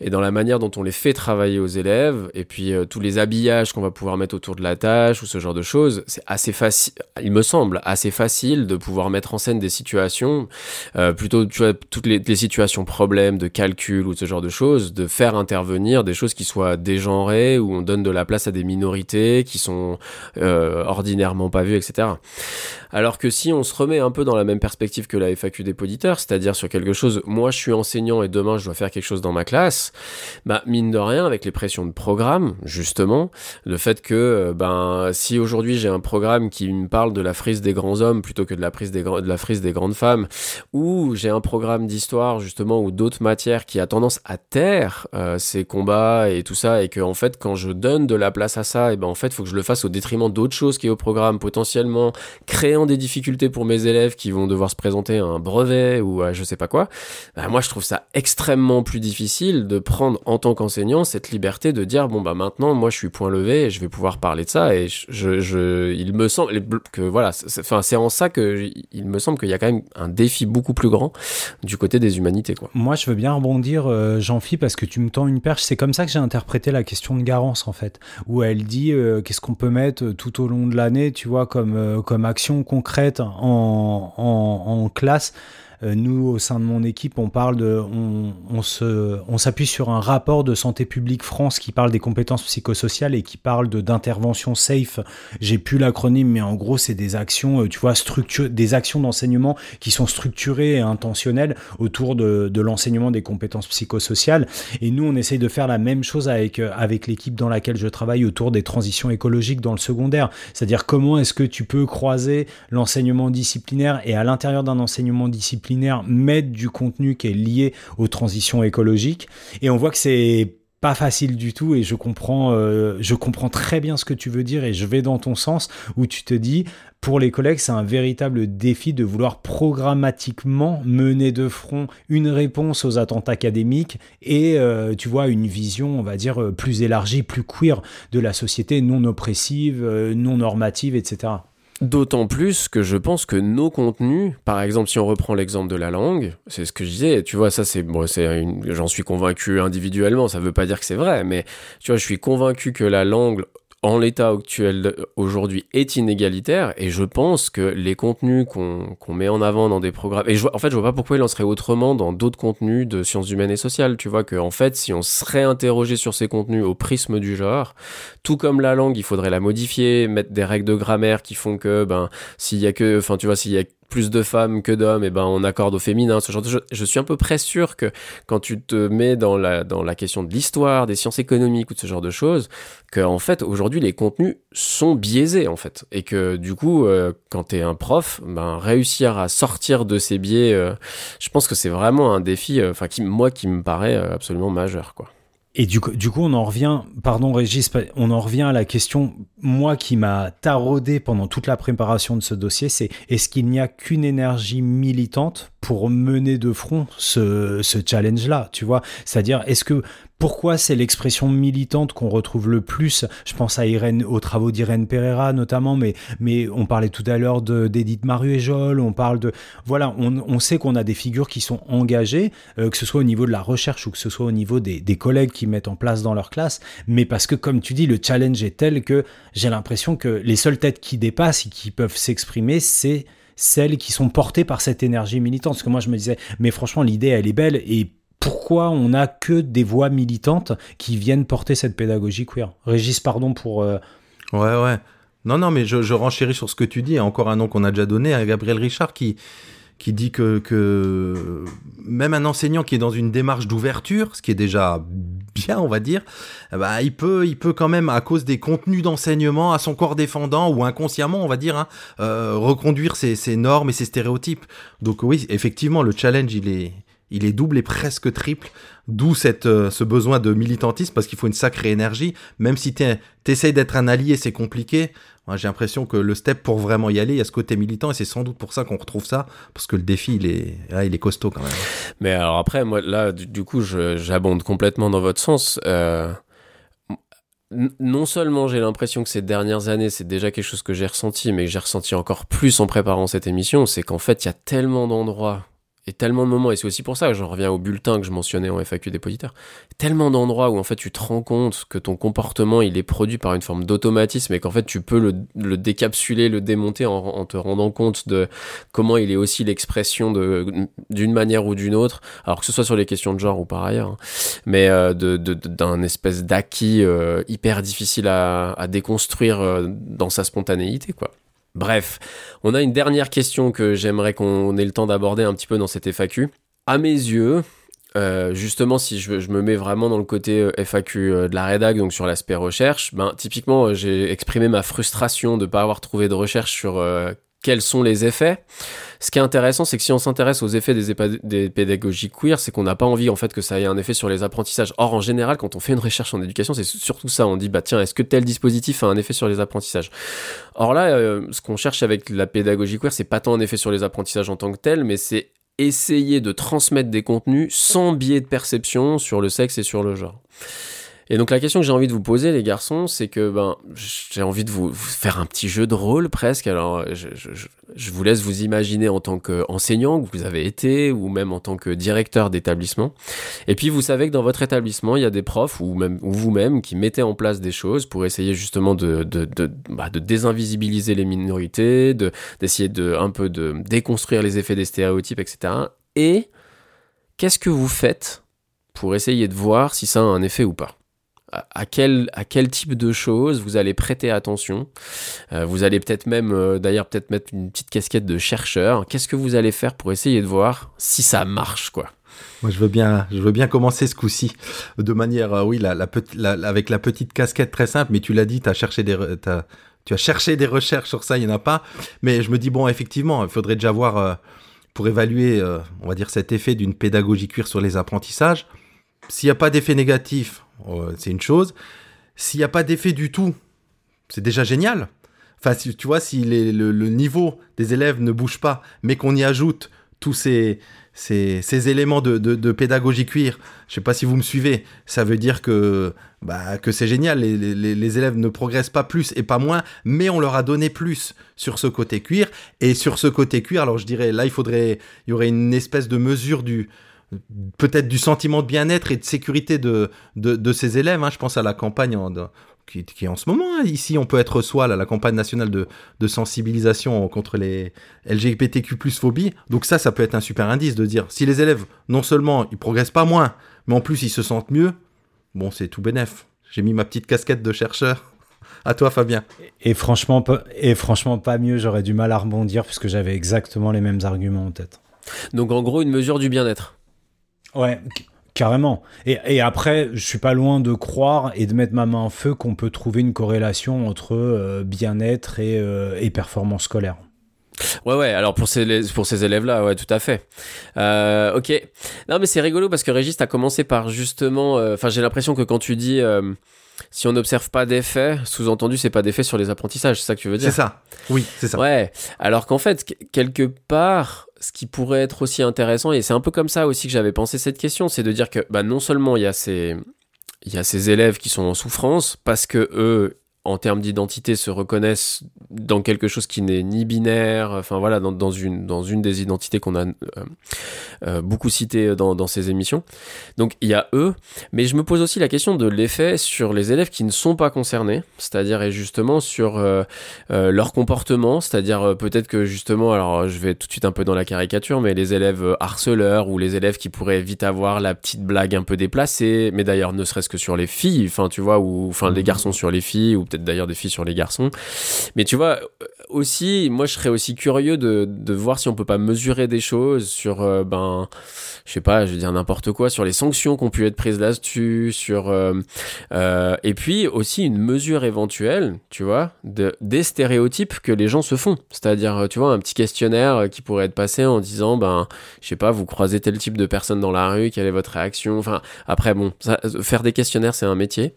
Et dans la manière dont on les fait travailler aux élèves, et puis euh, tous les habillages qu'on va pouvoir mettre autour de la tâche ou ce genre de choses, c'est assez facile, il me semble, assez facile de pouvoir mettre en scène des situations, euh, plutôt, tu vois, toutes les, les situations problèmes de calcul ou ce genre de choses, de faire intervenir des choses qui soient dégenrées, où on donne de la place à des minorités qui sont euh, ordinairement pas vues, etc. Alors que si on se remet un peu dans la même perspective que la FAQ des poditeurs, c'est-à-dire sur quelque chose, moi je suis enseignant et demain je dois faire quelque chose dans ma classe, bah mine de rien, avec les pressions de programme, justement, le fait que, euh, ben, si aujourd'hui j'ai un programme qui me parle de la frise des grands hommes plutôt que de la, prise de la frise des grandes femmes, ou j'ai un programme d'histoire, justement, ou d'autres matières qui a tendance à taire euh, ces combats et tout ça, et que, en fait, quand je donne de la place à ça, et ben, en fait, il faut que je le fasse au détriment d'autres choses qui est au programme, potentiellement créant des difficultés pour mes élèves qui vont devoir se présenter à un brevet ou à je sais pas quoi. Bah, moi, je trouve ça extrêmement plus difficile de prendre en tant qu'enseignant cette liberté de dire bon bah maintenant, moi, je suis point levé et je vais pouvoir parler de ça. Et je, je, il me semble que voilà, enfin, c'est en ça que il me semble qu'il y a quand même un défi beaucoup plus grand du côté des humanités, quoi.
Moi, je veux bien rebondir, euh, Jean-Phi, parce que tu me tends une perche. C'est comme ça que j'ai interprété la question de Garance, en fait, où elle dit euh, qu'est-ce qu'on peut mettre tout au long de l'année, tu vois, comme, euh, action concrète en classe. Euh, nous, au sein de mon équipe, on parle de, on, on on s'appuie sur un rapport de Santé publique France qui parle des compétences psychosociales et qui parle d'intervention safe. J'ai plus l'acronyme, mais en gros, c'est des actions, euh, tu vois, des actions d'enseignement qui sont structurées et intentionnelles autour de, de l'enseignement des compétences psychosociales. Et nous, on essaye de faire la même chose avec, euh, avec l'équipe dans laquelle je travaille autour des transitions écologiques dans le secondaire. C'est-à-dire comment est-ce que tu peux croiser l'enseignement disciplinaire et à l'intérieur d'un enseignement disciplinaire mettre du contenu qui est lié aux transitions écologiques. Et on voit que c'est pas facile du tout et je comprends euh, je comprends très bien ce que tu veux dire et je vais dans ton sens où tu te dis pour les collègues c'est un véritable défi de vouloir programmatiquement mener de front une réponse aux attentes académiques et euh, tu vois une vision on va dire euh, plus élargie plus queer de la société non oppressive non normative etc
D'autant plus que je pense que nos contenus, par exemple, si on reprend l'exemple de la langue, c'est ce que je disais, tu vois, ça c'est, bon, c'est j'en suis convaincu individuellement, ça veut pas dire que c'est vrai, mais tu vois, je suis convaincu que la langue, en l'état actuel aujourd'hui est inégalitaire et je pense que les contenus qu'on met en avant dans des programmes et je vois, en fait je vois pas pourquoi il en serait autrement dans d'autres contenus de sciences humaines et sociales tu vois que en fait si on serait interrogé sur ces contenus au prisme du genre tout comme la langue il faudrait la modifier mettre des règles de grammaire qui font que ben s'il y a que enfin tu vois s'il y a plus de femmes que d'hommes, et ben on accorde au féminin, ce genre de choses. Je suis un peu près sûr que quand tu te mets dans la, dans la question de l'histoire, des sciences économiques ou de ce genre de choses, que en fait aujourd'hui les contenus sont biaisés en fait, et que du coup euh, quand t'es un prof, ben réussir à sortir de ces biais, euh, je pense que c'est vraiment un défi, euh, enfin qui moi qui me paraît euh, absolument majeur quoi.
Et du coup, du coup, on en revient, pardon Régis, on en revient à la question, moi qui m'a taraudé pendant toute la préparation de ce dossier, c'est est-ce qu'il n'y a qu'une énergie militante pour mener de front ce, ce challenge-là, tu vois? C'est-à-dire, est-ce que pourquoi c'est l'expression militante qu'on retrouve le plus? Je pense à Irène, aux travaux d'Irène Pereira notamment, mais, mais on parlait tout à l'heure de- d'Edith Maruéjol, on parle de... Voilà, on, on sait qu'on a des figures qui sont engagées, euh, que ce soit au niveau de la recherche ou que ce soit au niveau des, des collègues qui mettent en place dans leur classe, mais parce que, comme tu dis, le challenge est tel que j'ai l'impression que les seules têtes qui dépassent et qui peuvent s'exprimer, c'est celles qui sont portées par cette énergie militante. Parce que moi, je me disais, mais franchement, l'idée, elle est belle et pourquoi on n'a que des voix militantes qui viennent porter cette pédagogie queer? Régis, pardon pour... euh,
Ouais, ouais. Non, non, mais je, je renchéris sur ce que tu dis. Encore un nom qu'on a déjà donné à Gabriel Richard qui, qui dit que, que même un enseignant qui est dans une démarche d'ouverture, ce qui est déjà bien, on va dire, ben, il, peut, il peut quand même, à cause des contenus d'enseignement, à son corps défendant ou inconsciemment, on va dire, hein, euh, reconduire ses, ses normes et ses stéréotypes. Donc oui, effectivement, le challenge, il est, il est double et presque triple. D'où euh, ce besoin de militantisme, parce qu'il faut une sacrée énergie. Même si tu essayes d'être un allié, c'est compliqué. Moi, j'ai l'impression que le step pour vraiment y aller, il y a ce côté militant, et c'est sans doute pour ça qu'on retrouve ça, parce que le défi, il est, là, il est costaud quand même.
Mais alors après, moi, là, du, du coup, j'abonde complètement dans votre sens. Euh, non seulement j'ai l'impression que ces dernières années, c'est déjà quelque chose que j'ai ressenti, mais que j'ai ressenti encore plus en préparant cette émission, c'est qu'en fait, il y a tellement d'endroits et tellement de moments, et c'est aussi pour ça que j'en reviens au bulletin que je mentionnais en FAQ dépositaire, tellement d'endroits où en fait tu te rends compte que ton comportement il est produit par une forme d'automatisme et qu'en fait tu peux le, le décapsuler, le démonter en, te rendant compte de comment il est aussi l'expression d'une manière ou d'une autre, alors que ce soit sur les questions de genre ou par ailleurs, hein, mais euh, d'un espèce d'acquis euh, hyper difficile à, à déconstruire euh, dans sa spontanéité quoi. Bref, on a une dernière question que j'aimerais qu'on ait le temps d'aborder un petit peu dans cette FAQ. À mes yeux, euh, justement, si je, me mets vraiment dans le côté euh, FAQ euh, de la rédac, donc sur l'aspect recherche, ben typiquement, j'ai exprimé ma frustration de ne pas avoir trouvé de recherche sur quels sont les effets. Ce qui est intéressant, c'est que si on s'intéresse aux effets des, pédagogies queer, c'est qu'on n'a pas envie en fait que ça ait un effet sur les apprentissages. Or, en général, quand on fait une recherche en éducation, c'est surtout ça. On dit bah tiens, est-ce que tel dispositif a un effet sur les apprentissages? Or là, euh, ce qu'on cherche avec la pédagogie queer, c'est pas tant un effet sur les apprentissages en tant que tel, mais c'est essayer de transmettre des contenus sans biais de perception sur le sexe et sur le genre. Et donc la question que j'ai envie de vous poser, les garçons, c'est que ben j'ai envie de vous, faire un petit jeu de rôle presque. Alors je, je, vous laisse vous imaginer en tant qu'enseignant que vous avez été, ou même en tant que directeur d'établissement. Et puis vous savez que dans votre établissement, il y a des profs ou même ou vous-même qui mettez en place des choses pour essayer justement de de, de, bah, de désinvisibiliser les minorités, de d'essayer de un peu de déconstruire les effets des stéréotypes, etc. Et qu'est-ce que vous faites pour essayer de voir si ça a un effet ou pas? À quel, à quel type de choses vous allez prêter attention Euh, Vous allez peut-être même, euh, d'ailleurs, peut-être mettre une petite casquette de chercheur. Qu'est-ce que vous allez faire pour essayer de voir si ça marche, quoi?
Moi, je veux bien, je veux bien commencer ce coup-ci de manière, euh, oui, avec la petite casquette très simple. Mais tu l'as dit, as cherché des, t'as- tu as cherché des recherches sur ça, il n'y en a pas. Mais je me dis bon, effectivement, il faudrait déjà voir pour évaluer, on va dire, cet effet d'une pédagogie cuir sur les apprentissages. S'il n'y a pas d'effet négatif, euh, c'est une chose. S'il n'y a pas d'effet du tout, c'est déjà génial. Enfin, tu vois, si le, niveau des élèves ne bouge pas, mais qu'on y ajoute tous ces, ces, éléments de, pédagogie cuir, je sais pas si vous me suivez, ça veut dire que, bah, que c'est génial, les, les, les élèves ne progressent pas plus et pas moins, mais on leur a donné plus sur ce côté cuir. Et sur ce côté cuir, alors je dirais, là, il faudrait, il y aurait une espèce de mesure du, peut-être du sentiment de bien-être et de sécurité de, de, de ces élèves. hein. Je pense à la campagne en- de- qui, qui est en ce moment. hein. Ici, on peut être soi, là, la campagne nationale de, de sensibilisation contre les LGBTQ phobie. Donc ça, ça peut être un super indice de dire si les élèves, non seulement ils progressent pas moins, mais en plus ils se sentent mieux, bon, c'est tout bénef. J'ai mis ma petite casquette de chercheur. [laughs] À toi, Fabien.
Et franchement, pas, et franchement, pas mieux, j'aurais du mal à rebondir puisque j'avais exactement les mêmes arguments en tête.
Donc en gros, une mesure du bien-être.
Ouais, carrément. Et, et après, je suis pas loin de croire et de mettre ma main en feu qu'on peut trouver une corrélation entre euh, bien-être et, euh, et performance scolaire.
Ouais, ouais, alors pour ces, pour ces élèves-là, ouais, tout à fait. Euh, ok. Non, mais c'est rigolo parce que Régis, t'as commencé par justement. euh, Enfin, j'ai l'impression que quand tu dis euh, si on n'observe pas d'effet, sous-entendu, c'est pas d'effet sur les apprentissages, c'est ça que tu veux dire?
C'est ça. Oui, c'est ça.
Ouais, alors qu'en fait, qu- quelque part, ce qui pourrait être aussi intéressant, et c'est un peu comme ça aussi que j'avais pensé cette question, c'est de dire que bah, non seulement il y, a ces, il y a ces élèves qui sont en souffrance, parce que eux, en termes d'identité, se reconnaissent dans quelque chose qui n'est ni binaire, enfin voilà, dans, dans, une, dans une des identités qu'on a euh, euh, beaucoup citées dans, dans ces émissions. Donc il y a eux, mais je me pose aussi la question de l'effet sur les élèves qui ne sont pas concernés, c'est-à-dire et justement sur euh, leur comportement, c'est-à-dire peut-être que justement, alors je vais tout de suite un peu dans la caricature, mais les élèves harceleurs ou les élèves qui pourraient vite avoir la petite blague un peu déplacée, mais d'ailleurs ne serait-ce que sur les filles, enfin tu vois, ou enfin les garçons sur les filles, ou peut-être d'ailleurs des filles sur les garçons. Mais tu vois, aussi, moi je serais aussi curieux de, de voir si on peut pas mesurer des choses sur, euh, ben, je sais pas, je veux dire n'importe quoi, sur les sanctions qui ont pu être prises là-dessus, sur, euh, euh, et puis aussi une mesure éventuelle, tu vois, de, des stéréotypes que les gens se font. C'est-à-dire, euh, tu vois, un petit questionnaire euh, qui pourrait être passé en disant, ben, je sais pas, vous croisez tel type de personne dans la rue, quelle est votre réaction? Enfin, après, bon, ça, euh, faire des questionnaires, c'est un métier.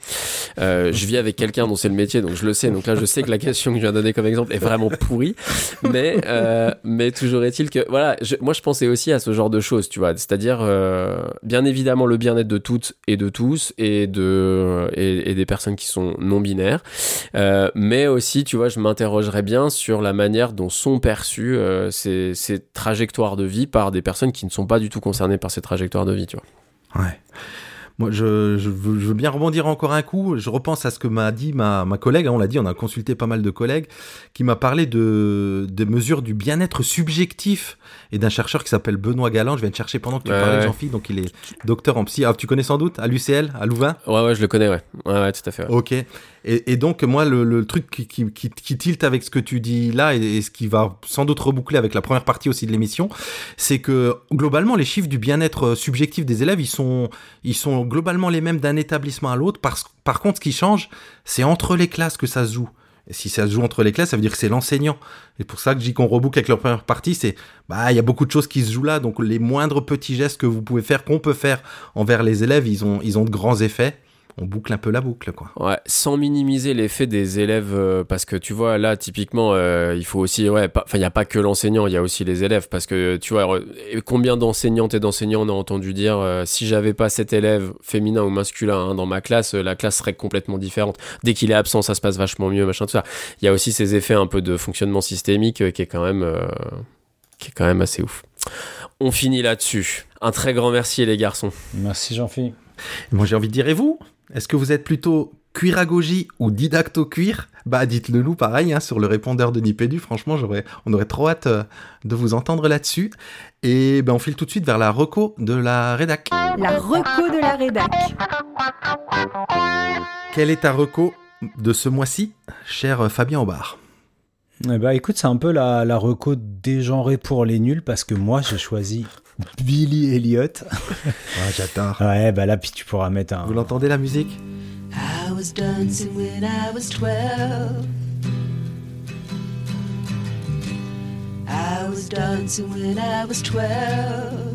Je vis avec quelqu'un dont c'est le métier, donc je le sais. Donc là, je sais que la question que je viens de donner comme exemple est vraiment pourrie. Mais, euh, mais toujours est-il que, voilà, moi, je pensais aussi à ce genre de choses, tu vois. C'est-à-dire, euh, bien évidemment, le bien-être de toutes et de tous et, de, et, et des personnes qui sont non binaires. Euh, mais aussi, tu vois, je m'interrogerais bien sur la manière dont sont perçues ces, ces trajectoires de vie par des personnes qui ne sont pas du tout concernées par ces trajectoires de vie, tu vois.
Ouais. Moi, je, je, veux, je veux bien rebondir encore un coup. Je repense à ce que m'a dit ma, ma collègue. hein, on l'a dit, on a consulté pas mal de collègues qui m'a parlé de des mesures du bien-être subjectif et d'un chercheur qui s'appelle Benoît Galland. Je viens de chercher pendant que tu
Ouais,
parlais de. Jean-Philippe. Donc, il est docteur en psy. Ah, tu connais sans doute à l'UCL, à Louvain?
Ouais, ouais, je le connais, ouais. Ouais, ouais, tout à fait. ouais.
Ok. Et, donc, moi, le, truc qui, tilte avec ce que tu dis là, et, et ce qui va sans doute reboucler avec la première partie aussi de l'émission, c'est que globalement, les chiffres du bien-être euh, subjectif des élèves, ils sont, ils sont globalement les mêmes d'un établissement à l'autre. Par, par contre, ce qui change, c'est entre les classes que ça se joue. Et si ça se joue entre les classes, ça veut dire que c'est l'enseignant. Et pour ça que je dis qu'on reboucle avec leur première partie, c'est bah il y a beaucoup de choses qui se jouent là. Donc les moindres petits gestes que vous pouvez faire, qu'on peut faire envers les élèves, ils ont ils ont de grands effets. On boucle un peu la boucle, quoi.
Ouais, sans minimiser l'effet des élèves, euh, parce que tu vois, là, typiquement, euh, il faut aussi, ouais, enfin, il n'y a pas que l'enseignant, il y a aussi les élèves, parce que tu vois, combien d'enseignantes et d'enseignants on a entendu dire, euh, si j'avais pas cet élève féminin ou masculin hein, dans ma classe, euh, la classe serait complètement différente. Dès qu'il est absent, ça se passe vachement mieux, machin, tout ça. Il y a aussi ces effets un peu de fonctionnement systémique euh, qui est quand même, euh, qui est quand même assez ouf. On finit là-dessus. Un très grand merci les garçons.
Merci Jean-Philippe.
Moi, j'ai envie de dire, et vous? Est-ce que vous êtes plutôt cuiragogie ou didacto-cuir? Bah, dites-le nous pareil hein, sur le répondeur de Nipédu. Franchement, j'aurais, on aurait trop hâte euh, de vous entendre là-dessus. Et ben, on file tout de suite vers la reco de la rédac.
La reco de la rédac.
Quelle est ta reco de ce mois-ci, cher euh, Fabien Aubard?
Eh bah écoute, c'est un peu la, la reco dégenrée pour les nuls parce que moi j'ai choisi Billy Elliot. [laughs]
Ah, j'adore.
Ouais, bah là, puis tu pourras mettre un.
Vous l'entendez la musique?
I was dancing when I was twelve. I was dancing when I was twelve.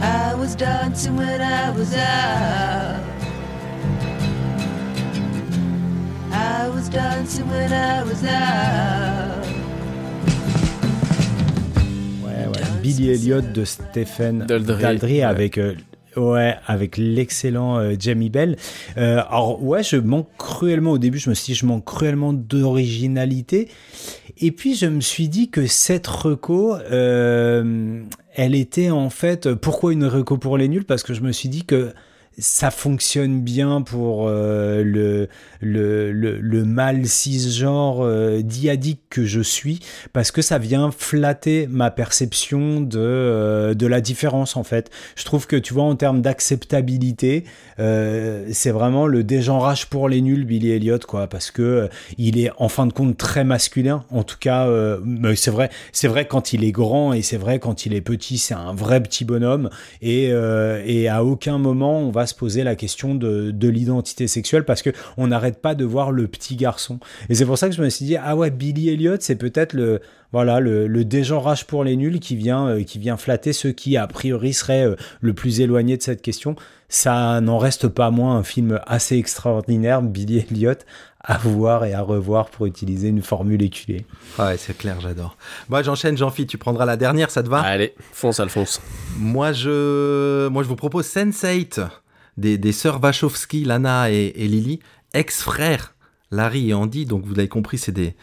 I was dancing when I was out. Was dancing when I was out.
Ouais, ouais. Billy Elliot de Stephen
Daldry,
Daldry,
ouais.
avec. euh, Ouais, avec l'excellent euh, Jamie Bell. Euh, alors ouais, je manque cruellement au début. Je me suis dit, je manque cruellement d'originalité. Et puis je me suis dit que cette reco, euh, elle était en fait. Pourquoi une reco pour les nuls? Parce que je me suis dit que ça fonctionne bien pour euh, le, le, cisgenre euh, diadique que je suis, parce que ça vient flatter ma perception de, euh, de la différence en fait. Je trouve que tu vois, en termes d'acceptabilité, c'est vraiment le dégenrage pour les nuls, Billy Elliot, quoi, parce que il est en fin de compte très masculin. En tout cas, c'est vrai, c'est vrai quand il est grand et c'est vrai quand il est petit, c'est un vrai petit bonhomme. Et, et à aucun moment on va se poser la question de, de l'identité sexuelle parce que on n'arrête pas de voir le petit garçon. Et c'est pour ça que je me suis dit ah ouais, Billy Elliot, c'est peut-être le voilà le, le dégenrage pour les nuls qui vient euh, qui vient flatter ceux qui a priori seraient euh, le plus éloignés de cette question. Ça n'en reste pas moins un film assez extraordinaire, Billy Elliot, à voir et à revoir pour utiliser une formule éculée.
Ah Ouais, c'est clair, j'adore. Moi, j'enchaîne, Jean-Phi, tu prendras la dernière, ça te va?
Allez, fonce Alphonse.
Moi, je, moi, je vous propose Sense8 des, sœurs Wachowski, Lana et, Lily, ex-frères Larry et Andy. Donc, vous l'avez compris, c'est des,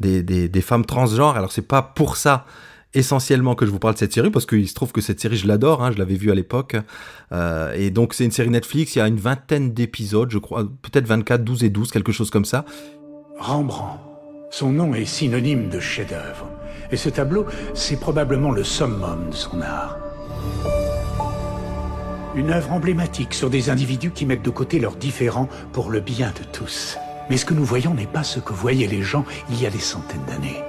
des, des, des femmes transgenres. Alors, c'est pas pour ça essentiellement que je vous parle de cette série, parce qu'il se trouve que cette série, je l'adore, hein, je l'avais vue à l'époque. Euh, et donc, c'est une série Netflix, il y a une vingtaine d'épisodes, je crois, peut-être 24, 12 et 12, quelque chose comme ça.
Rembrandt. Son nom est synonyme de chef-d'œuvre. Et ce tableau, c'est probablement le summum de son art. Une œuvre emblématique sur des individus qui mettent de côté leurs différends pour le bien de tous. Mais ce que nous voyons n'est pas ce que voyaient les gens il y a des centaines d'années.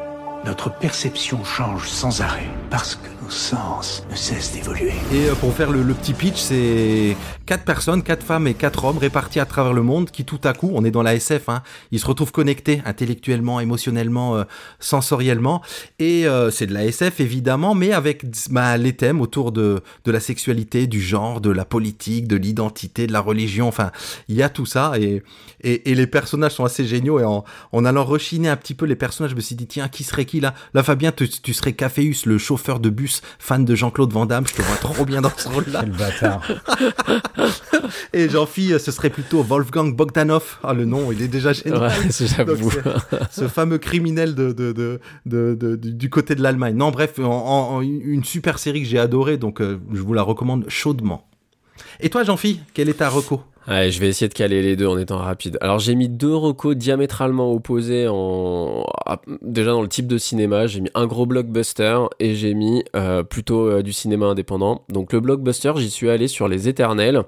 Notre perception change sans arrêt parce que sens ne cessent d'évoluer.
Et euh, pour faire le, petit pitch, c'est quatre personnes, quatre femmes et quatre hommes répartis à travers le monde qui tout à coup, on est dans la SF, hein, ils se retrouvent connectés intellectuellement, émotionnellement, euh, sensoriellement. Et euh, c'est de la SF évidemment, mais avec bah, les thèmes autour de, la sexualité, du genre, de la politique, de l'identité, de la religion. Enfin, il y a tout ça et les personnages sont assez géniaux. Et en, en allant rechiner un petit peu les personnages, je me suis dit tiens, qui serait qui là? Là, Fabien, tu, tu serais Caféus, le chauffeur de bus, fan de Jean-Claude Van Damme. Je te vois trop bien dans ce [laughs] rôle-là.
Quel bâtard.
Et Jean-Phi, ce serait plutôt Wolfgang Bogdanov. Ah, le nom, il est déjà génial.
Ouais.
Donc, ce fameux criminel de, de, de, de- de- du côté de l'Allemagne. Non, bref, en, en- en- une super série que j'ai adorée, donc euh, je vous la recommande chaudement. Et toi, Jean-Phi, quel est ta reco?
Allez, je vais essayer de caler les deux en étant rapide. Alors j'ai mis deux recos diamétralement opposés en déjà dans le type de cinéma. J'ai mis un gros blockbuster et j'ai mis euh, plutôt euh, du cinéma indépendant. Donc le blockbuster, j'y suis allé sur Les Éternels,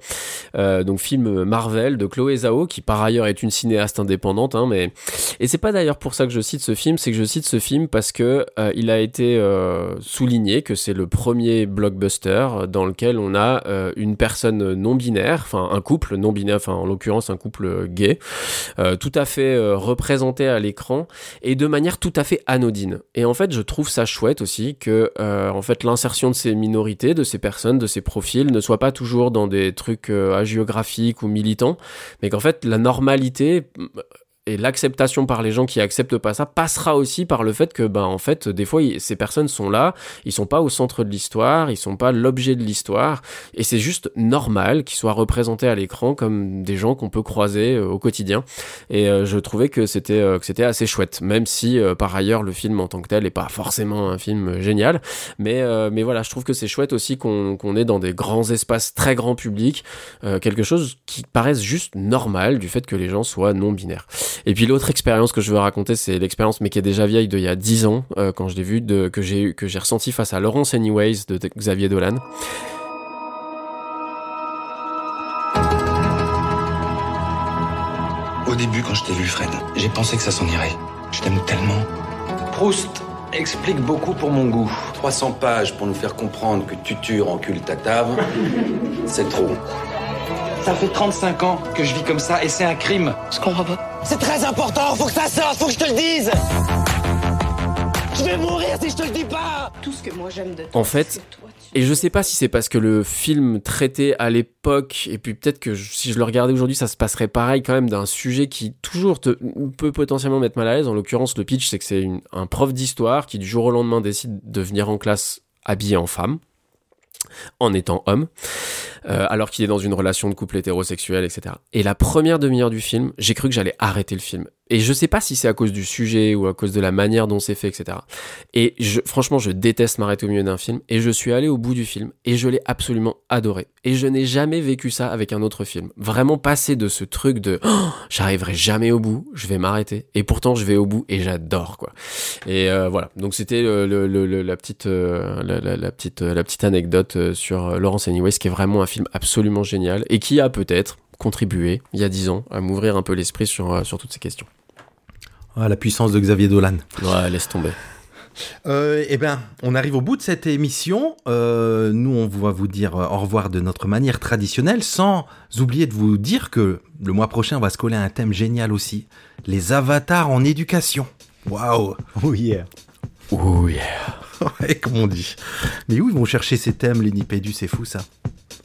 euh, donc film Marvel de Chloé Zhao qui par ailleurs est une cinéaste indépendante. Hein, mais et c'est pas d'ailleurs pour ça que je cite ce film, c'est que je cite ce film parce que il a été souligné que c'est le premier blockbuster dans lequel on a une personne non binaire, enfin un couple non enfin en l'occurrence un couple euh, gay, euh, tout à fait euh, représenté à l'écran et de manière tout à fait anodine. Et en fait, je trouve ça chouette aussi que en fait l'insertion de ces minorités, de ces personnes, de ces profils ne soit pas toujours dans des trucs hagiographiques ou militants, mais qu'en fait la normalité et l'acceptation par les gens qui acceptent pas ça passera aussi par le fait que ben en fait des fois ces personnes sont là ils sont pas au centre de l'histoire ils sont pas l'objet de l'histoire et c'est juste normal qu'ils soient représentés à l'écran comme des gens qu'on peut croiser euh, au quotidien et euh, je trouvais que c'était euh, que c'était assez chouette même si par ailleurs le film en tant que tel est pas forcément un film génial mais mais voilà je trouve que c'est chouette aussi qu'on qu'on est dans des grands espaces très grand public quelque chose qui paraisse juste normal du fait que les gens soient non binaires et puis l'autre expérience que je veux raconter, c'est l'expérience, mais qui est déjà vieille d'il y a 10 ans, euh, quand je l'ai vu, de, que j'ai eu- que j'ai ressenti face à Laurence Anyways de Xavier Dolan.
Au début, quand je t'ai vu, Fred, j'ai pensé que ça s'en irait. Je t'aime tellement. Proust explique beaucoup pour mon goût. 300 pages pour nous faire comprendre que Tutu encule ta table, c'est trop. Ça fait 35 ans que je vis comme ça et c'est un crime. Je comprends pas.
C'est très important, faut que ça sorte, faut que je te le dise Je vais mourir si je te le dis pas
Tout ce que moi j'aime de toi.
En fait, et je sais pas si c'est parce que le film traitait à l'époque, et puis peut-être que je- si je le regardais aujourd'hui, ça se passerait pareil quand même d'un sujet qui toujours te, peut potentiellement mettre mal à l'aise. En l'occurrence, le pitch, c'est que c'est une- un prof d'histoire qui du jour au lendemain décide de venir en classe habillé en femme, en étant homme, euh, alors qu'il est dans une relation de couple hétérosexuel, etc. Et la première demi-heure du film, j'ai cru que j'allais arrêter le film. Et je sais pas si c'est à cause du sujet ou à cause de la manière dont c'est fait, etc. Et je, franchement, je déteste m'arrêter au milieu d'un film. Et je suis allé au bout du film et je l'ai absolument adoré. Et je n'ai jamais vécu ça avec un autre film. Vraiment passer de ce truc de Oh, j'arriverai jamais au bout, je vais m'arrêter. Et pourtant, je vais au bout et j'adore quoi. Et euh, voilà. Donc c'était le, le- le- la petite euh, la, petite euh, la petite anecdote euh, sur Laurence Anyways, qui est vraiment un film absolument génial et qui a peut-être contribué il y a dix ans à m'ouvrir un peu l'esprit sur euh, sur toutes ces questions.
Ah, la puissance de Xavier Dolan.
Ouais, laisse tomber.
Euh, eh bien, on arrive au bout de cette émission. Euh, nous, on va vous dire au revoir de notre manière traditionnelle, sans oublier de vous dire que le mois prochain, on va se coller à un thème génial aussi les avatars en éducation. Waouh!
Oh yeah!
Oh yeah! [laughs]
ouais, comme on dit. Mais où ils vont chercher ces thèmes, les Nipédus C'est fou ça.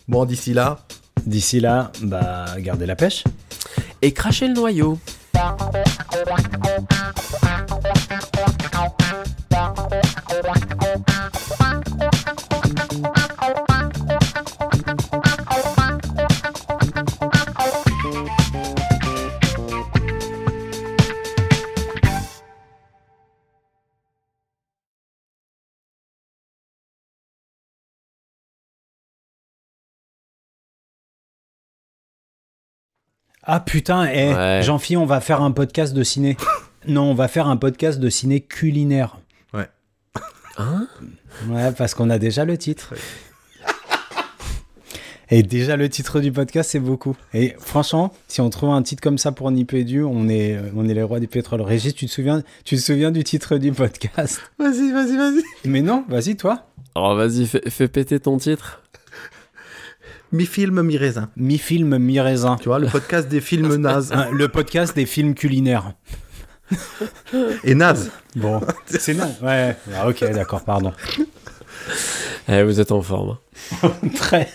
Bon, d'ici là.
D'ici là, bah, gardez la pêche.
Et crachez le noyau.
Ah putain, eh,
Ouais.
Jean-Phi, on va faire un podcast de ciné. non, on va faire un podcast de ciné culinaire.
Ouais.
Hein?
Ouais, parce qu'on a déjà le titre. [laughs] Et déjà le titre du podcast, c'est beaucoup. Et franchement, si on trouve un titre comme ça pour Nipédu, on est, on est les rois du pétrole. Régis, tu te souviens, tu te souviens du titre du podcast?
Vas-y, vas-y, vas-y.
Mais non, vas-y toi.
Alors vas-y, fais, fais péter ton titre.
Mi-film, mi-raisin.
Mi-film, mi-raisin.
Tu vois, le podcast des films [laughs] nazes.
Hein, le podcast des films culinaires.
Et nazes.
Bon, c'est non. Ouais, ah, ok, d'accord, pardon.
Eh, vous êtes en forme. hein. [laughs]
Très.